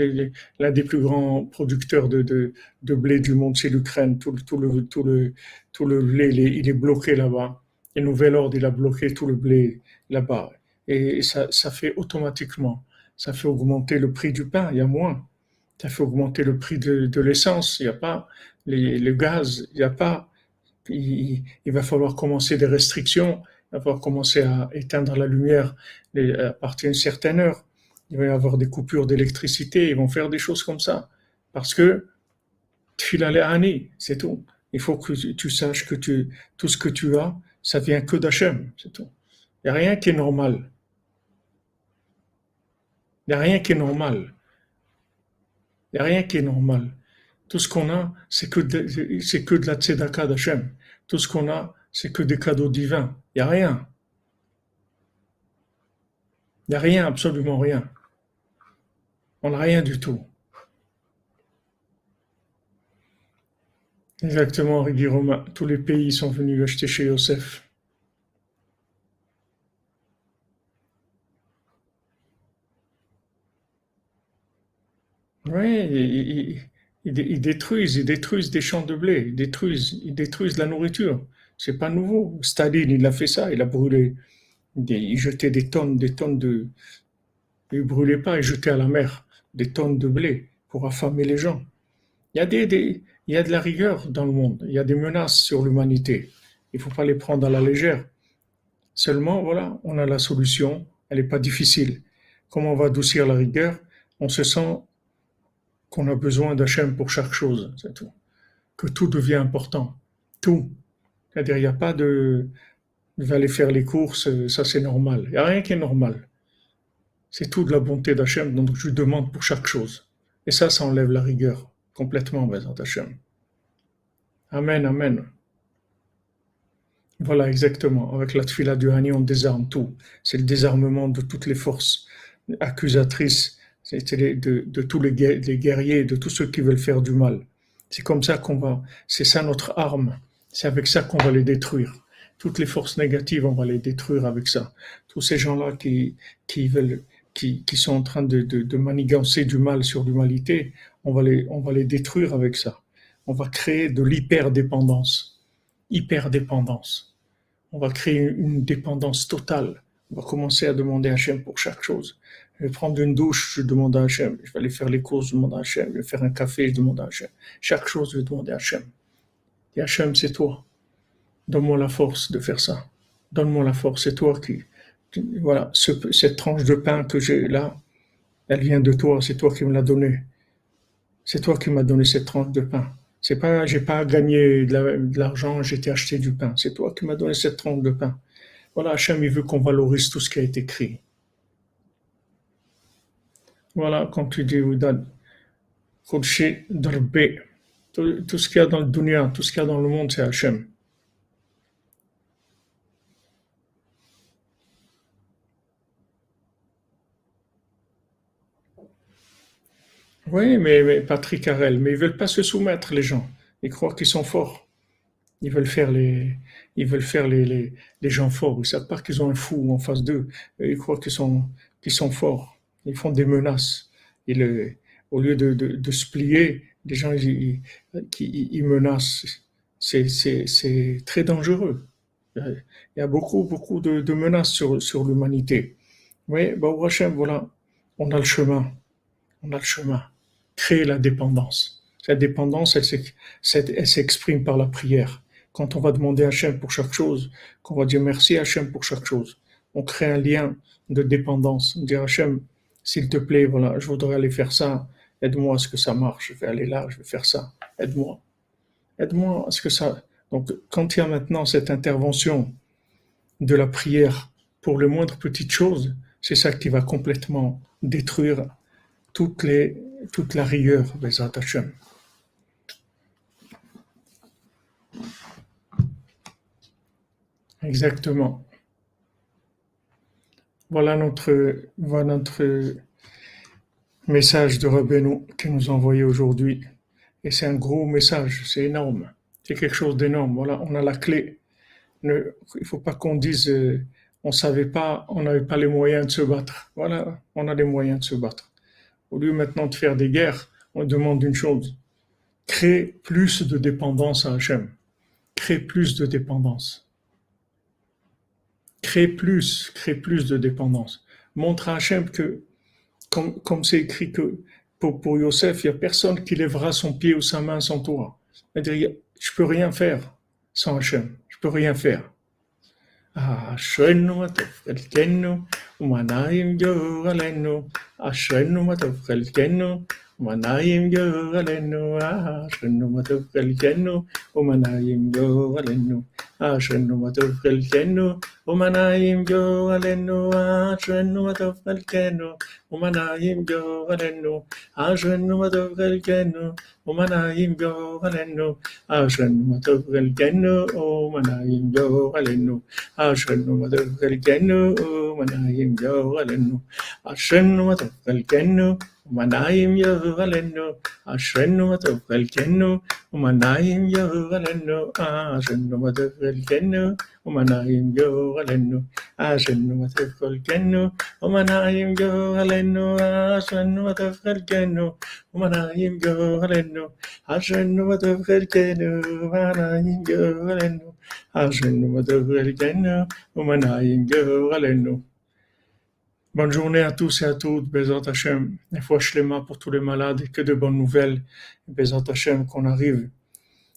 l'un des plus grands producteurs de, de, blé du monde, c'est l'Ukraine. Tout, tout, le, tout, le, tout le blé, il est, bloqué là-bas. Et Nouvel Ordre, il a bloqué tout le blé là-bas. Et ça, ça fait automatiquement, ça fait augmenter le prix du pain, il y a moins. Ça fait augmenter le prix de, l'essence, il n'y a pas. Les, le gaz, il n'y a pas. Il, va falloir commencer des restrictions, il va falloir commencer à éteindre la lumière à partir d'une certaine heure il va y avoir des coupures d'électricité, ils vont faire des choses comme ça. Parce que c'est tout. Il faut que tu saches que tu, tout ce que tu as, ça vient que d'Hachem, c'est tout. Il n'y a rien qui est normal. Il n'y a rien qui est normal. Il n'y a rien qui est normal. Tout ce qu'on a, c'est que, de, c'est que de la tzedaka d'Hachem. Tout ce qu'on a, c'est que des cadeaux divins. Il n'y a rien. Il n'y a rien, absolument rien. On n'a rien du tout. Exactement, Rigui Roma. Tous les pays sont venus acheter chez Yosef. Oui, ils, détruisent, ils détruisent des champs de blé, ils détruisent, ils détruisent la nourriture. C'est pas nouveau. Staline, il a fait ça, il a brûlé, il jetait des tonnes, des tonnes de, il brûlait pas, il jetait à la mer des tonnes de blé pour affamer les gens. Il y a, des, il y a de la rigueur dans le monde, il y a des menaces sur l'humanité. Il ne faut pas les prendre à la légère. Seulement, voilà, on a la solution, elle n'est pas difficile. Comment on va adoucir la rigueur? On se sent qu'on a besoin d'Hachem pour chaque chose, c'est tout. Que tout devient important. Tout. C'est-à-dire, il n'y a pas de. Je vais aller faire les courses, ça c'est normal. Il n'y a rien qui est normal. C'est tout de la bonté d'Hachem, donc je lui demande pour chaque chose. Et ça, ça enlève la rigueur complètement, Bézant Hachem. Amen, Amen. Voilà, exactement. Avec la tfila du Hani, on désarme tout. C'est le désarmement de toutes les forces accusatrices, de, de tous les, guerriers, de tous ceux qui veulent faire du mal. C'est comme ça qu'on va, c'est ça notre arme. C'est avec ça qu'on va les détruire. Toutes les forces négatives, on va les détruire avec ça. Tous ces gens-là qui, qui veulent qui, qui, sont en train de, de, de, manigancer du mal sur l'humanité, on va les, on va les détruire avec ça. On va créer de l'hyperdépendance. Hyperdépendance. On va créer une dépendance totale. On va commencer à demander à Hachem pour chaque chose. Je vais prendre une douche, je demande à Hachem. Je vais aller faire les courses, je demande à Hachem. Je vais faire un café, je demande à Hachem. Chaque chose, je vais demander à Hachem. Et Hachem, c'est toi. Donne-moi la force de faire ça. Donne-moi la force, c'est toi qui, voilà, cette tranche de pain que j'ai là, elle vient de toi, c'est toi qui me l'as donnée. C'est toi qui m'as donné cette tranche de pain. C'est pas, j'ai pas gagné de l'argent, j'ai été acheté du pain. C'est toi qui m'as donné cette tranche de pain. Voilà, Hachem, il veut qu'on valorise tout ce qui a été écrit. Voilà, quand tu dis, tout, tout ce qu'il y a dans le dunya, tout ce qu'il y a dans le monde, c'est Hachem. Oui, mais, Patrick Harel, mais ils veulent pas se soumettre, les gens. Ils croient qu'ils sont forts. Ils veulent faire les, ils veulent faire les, les, gens forts. Ils savent pas qu'ils ont un fou en face d'eux. Ils croient qu'ils sont, qu'ils sont forts. Ils font des menaces. Et au lieu de, de, se plier, les gens, ils, ils, menacent. C'est, très dangereux. Il y a beaucoup, beaucoup de, de menaces sur, sur l'humanité. Oui, bah, Hachem, voilà, on a le chemin. On a le chemin. Créer la dépendance. Cette dépendance, elle s'exprime par la prière. Quand on va demander à Hachem pour chaque chose, qu'on va dire merci à Hachem pour chaque chose, on crée un lien de dépendance. On dit Hachem, s'il te plaît, voilà, je voudrais aller faire ça, aide-moi à ce que ça marche, je vais aller là, je vais faire ça, aide-moi. Aide-moi à ce que ça. Donc, quand il y a maintenant cette intervention de la prière pour les moindres petites choses, c'est ça qui va complètement détruire toutes les, toute la rigueur, Bezat Hashem. Exactement. Voilà notre, message de Rabbeinu qui nous envoyé aujourd'hui. Et c'est un gros message, c'est énorme. C'est quelque chose d'énorme. Voilà, on a la clé. il ne faut pas qu'on dise euh, on savait pas, on n'avait pas les moyens de se battre. Voilà, on a les moyens de se battre. Au lieu maintenant de faire des guerres, on demande une chose créer plus de dépendance à Hachem. Créer plus de dépendance. Créer plus, créer plus de dépendance. Montre à Hachem que, comme c'est écrit pour, Yosef, il n'y a personne qui lèvera son pied ou sa main sans toi. Je peux rien faire sans Hachem. Je peux rien faire. Ah, je ne m'attends à ce que nous, humains, jouguent à l'ennu. Où manaim je galenu, ah je n'ouvre pas le cénou. Où manaim je galenu, ah je n'ouvre pas le cénou. Où manaim je galenu, ah je n'ouvre pas le cénou. Où manaim je galenu, ah Umanayim Yehuvalenu, Ashrenu Matufalkenu, Umanayim Yehuvalenu, Ashrenu Matufalkenu, Umanayim Yehuvalenu, Ashrenu Matufalkenu, Umanayim Yehuvalenu, Ashrenu Matufalkenu, Umanayim Yehuvalenu, Ashrenu Matufalkenu, Umanayim Yehuvalenu, Ashrenu Matufalkenu, Umanayim Yehuvalenu. Bonne journée à tous et à toutes, Bezat Hashem, et fois Shlema pour tous les malades, et que de bonnes nouvelles, Bezat Hashem, qu'on arrive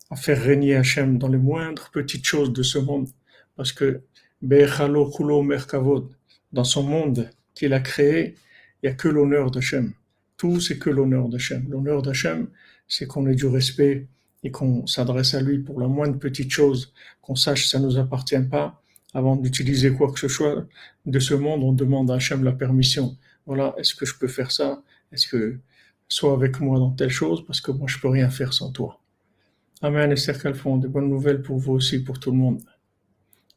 à faire régner Hashem dans les moindres petites choses de ce monde, parce que Be'echalo Kulo Merkavod, dans son monde qu'il a créé, il n'y a que l'honneur d'Hashem. Tout, c'est que l'honneur d'Hashem. L'honneur d'Hashem, c'est qu'on ait du respect et qu'on s'adresse à lui pour la moindre petite chose, qu'on sache que ça ne nous appartient pas, avant d'utiliser quoi que ce soit de ce monde, on demande à Hachem la permission. Voilà, est-ce que je peux faire ça? Est-ce que sois avec moi dans telle chose? Parce que moi, je peux rien faire sans toi. Amen, Esther Kalfon, de bonnes nouvelles pour vous aussi, pour tout le monde.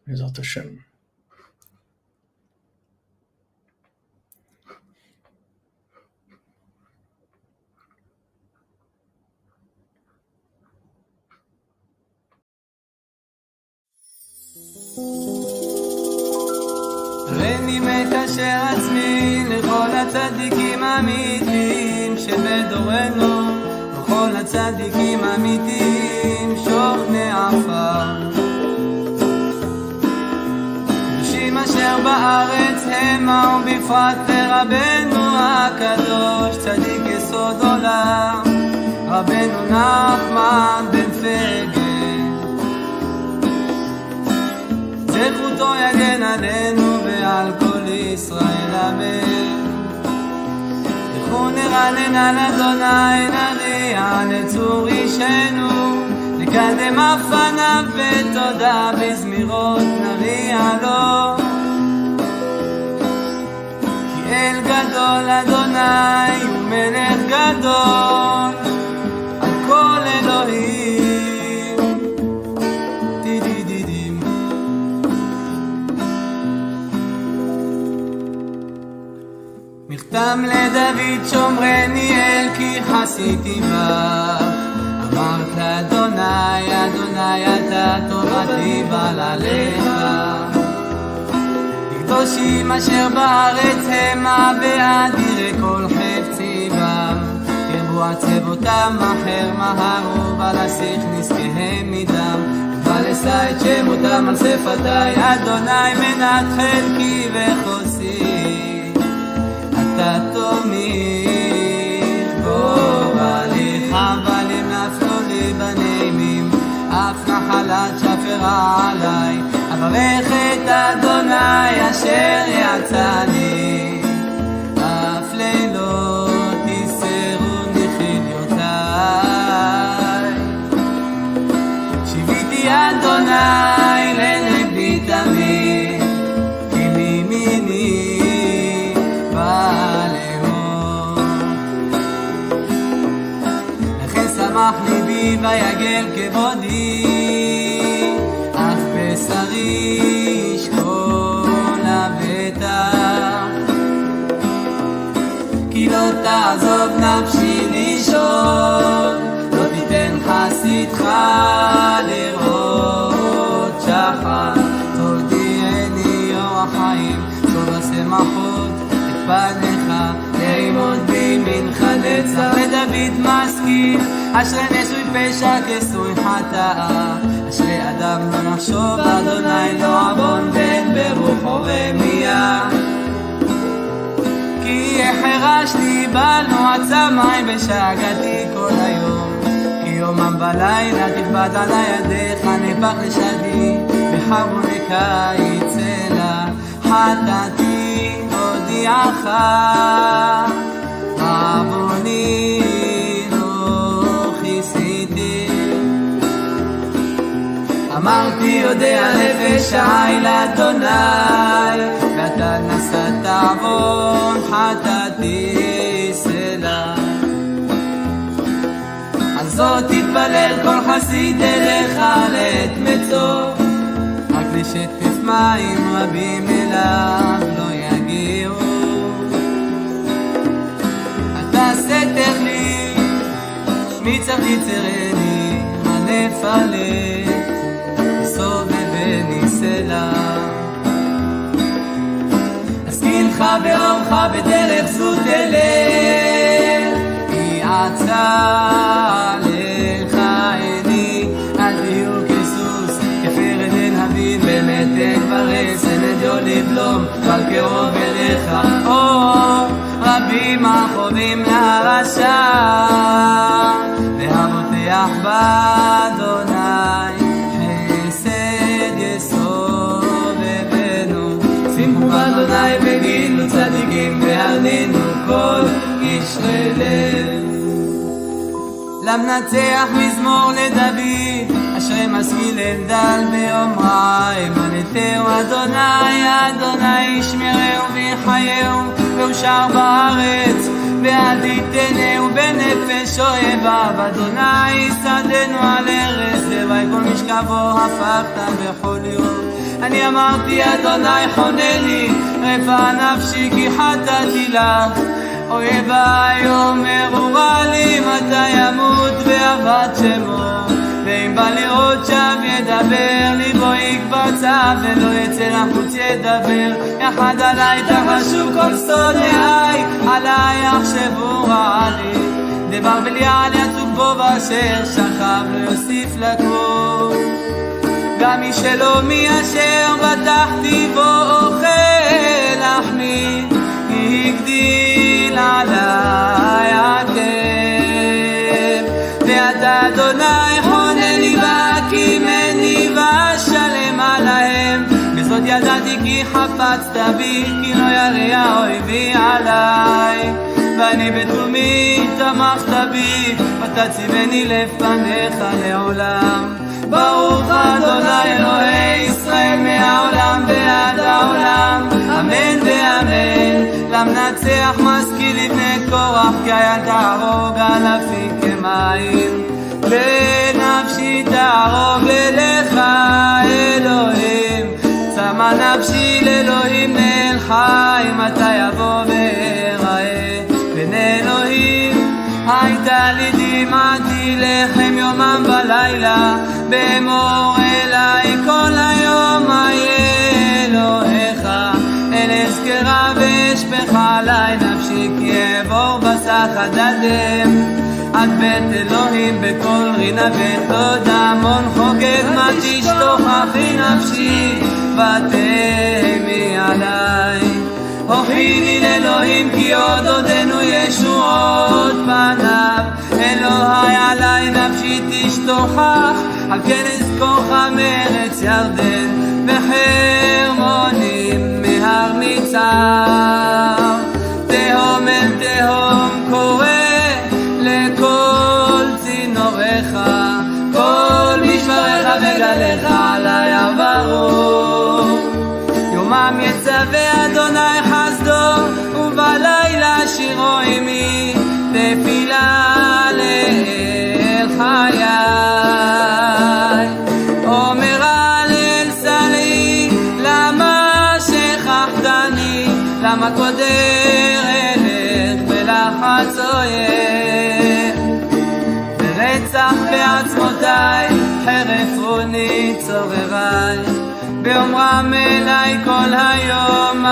Les Hachem. הריני מקשר עצמי לכל הצדיקים האמיתיים שבדורנו, לכל הצדיקים האמיתיים שוכני עפר. קדושים אשר בארץ המה ובפרט לרבנו הקדוש, צדיק יסוד עולם, רבנו נחמן בן פגל. זכותו יגן עלינו ועל כל ישראל אמן. לכו נרנן על אדוני נריע לצור אישנו, נקדם אף פניו בתודה בזמירות נריע לו. כי אל גדול אדוני הוא מלך גדול, מכתם לדוד שומרני אל כי חסיתי בך. אמרת לאדוני אדוני אתה תורתי בעלליך קדושים אשר בארץ המה ואדירי כל חפצי בם ירבו עצבותם אחר מהרו ולסיך נזקיהם מדם. ולשא את שמותם על שפתי אדוני מנת חלקי וחוסי נחלת שפרה עליי, אברך את אדוני אשר יצאני, אף לילות יסרוני חיליותיי. שיוויתי אדוני שמח ליבי ויגל כבודי, אף בשרי ישכון לבטח. כי לא תעזוב נפשי לישון, לא תיתן חסידך לראות שחר. תודיעני אור החיים, טוב השמחות את פניך, נצח. ודוד אשרי נשוי פשע כסוי חטאה, אשרי אדם לא נחשוב, אדוני לא עוון ואין ברוחו רמייה. כי החרשתי בל מועצה מים ושאגתי כל היום. כי יומם ולילה תכבד על ידיך נפח לשדי, בחרוני קיץ אלה חטאתי הודיעך. אמרתי יודע נפש העי לאדוני ואתה נשאת עוון חטאתי סלע. על זאת תתפלל כל חסיד אליך לעת מצוא. רק לשטף מים רבים אליו לא יגיעו. אתה סתר לי מי צריך יצרני סובבני סלע. אשכילך באורך בדרך זו תלך, כי עצה לך עיני, אל תהיו כסוס, כפרד אין הבין, באמת אין ברס, אין אדיו לבלום, אבל קרוב אליך, או רבים החובים מהרשע, והבוטח באדוני. והרנינו כל קשרי לב. למנצח מזמור לדוד, אשרי משכיל אלדל באומרה, אמנתהו אדוני, אדוני ישמרהו ויחייהו, ואושר בארץ, ואל תיתנהו בנפש אויביו, אדוני שדנו על ארץ, לוואי כל משכבו הפכת בכל יום. אני אמרתי, אדוני חונני, רפא נפשי כי חטאתי לך. אויביי אומרו רע לי מתי ימות ואבד שמו? ואם בא לראות שם ידבר ליבו יקבצה ולא יצא לחוץ ידבר. יחד עליי תחשו כל שונאיי עליי יחשבו רע לי. דבר בליעל יצוג בו ואשר שכב לא יוסיף לקום גם מי שלא מי אשר בטחתי בו אוכל לחמי הגדיל עליי עקב ואתה אדוני חונני והקימני ואשלם עליהם. וזאת ידעתי כי חפצת בי כי לא ירא אויבי עליי. ואני בתומי תמכת בי ותציבני לפניך לעולם ברוך אדוני אלוהי ישראל מהעולם ועד העולם. אמן ואמן. למנצח משכיל לבני קורח כי היה תהרוג אלפים כמים. ונפשי תערוב ללך אלוהים שמה נפשי לאלוהים נאל חי מתי יבוא ואראה בין אלוהים הייתה לי דמעתי לחם יומם ולילה באמור אליי כל היום איה אלוהיך אל אזכרה ואשפך עלי נפשי כי אעבור בסך הדדם עד בית אלוהים בכל רינה ותודה המון חוגג מה תשתוך אחי נפשי ותהמי עלי הוכיני לאלוהים כי עוד עודנו ישועות פניו. אלוהי עלי נפשי תשתוכח על כנס כוכב ארץ ירדן וחרמונים מהר מצר. תהום אל תהום צורריי, באומרם אליי כל היום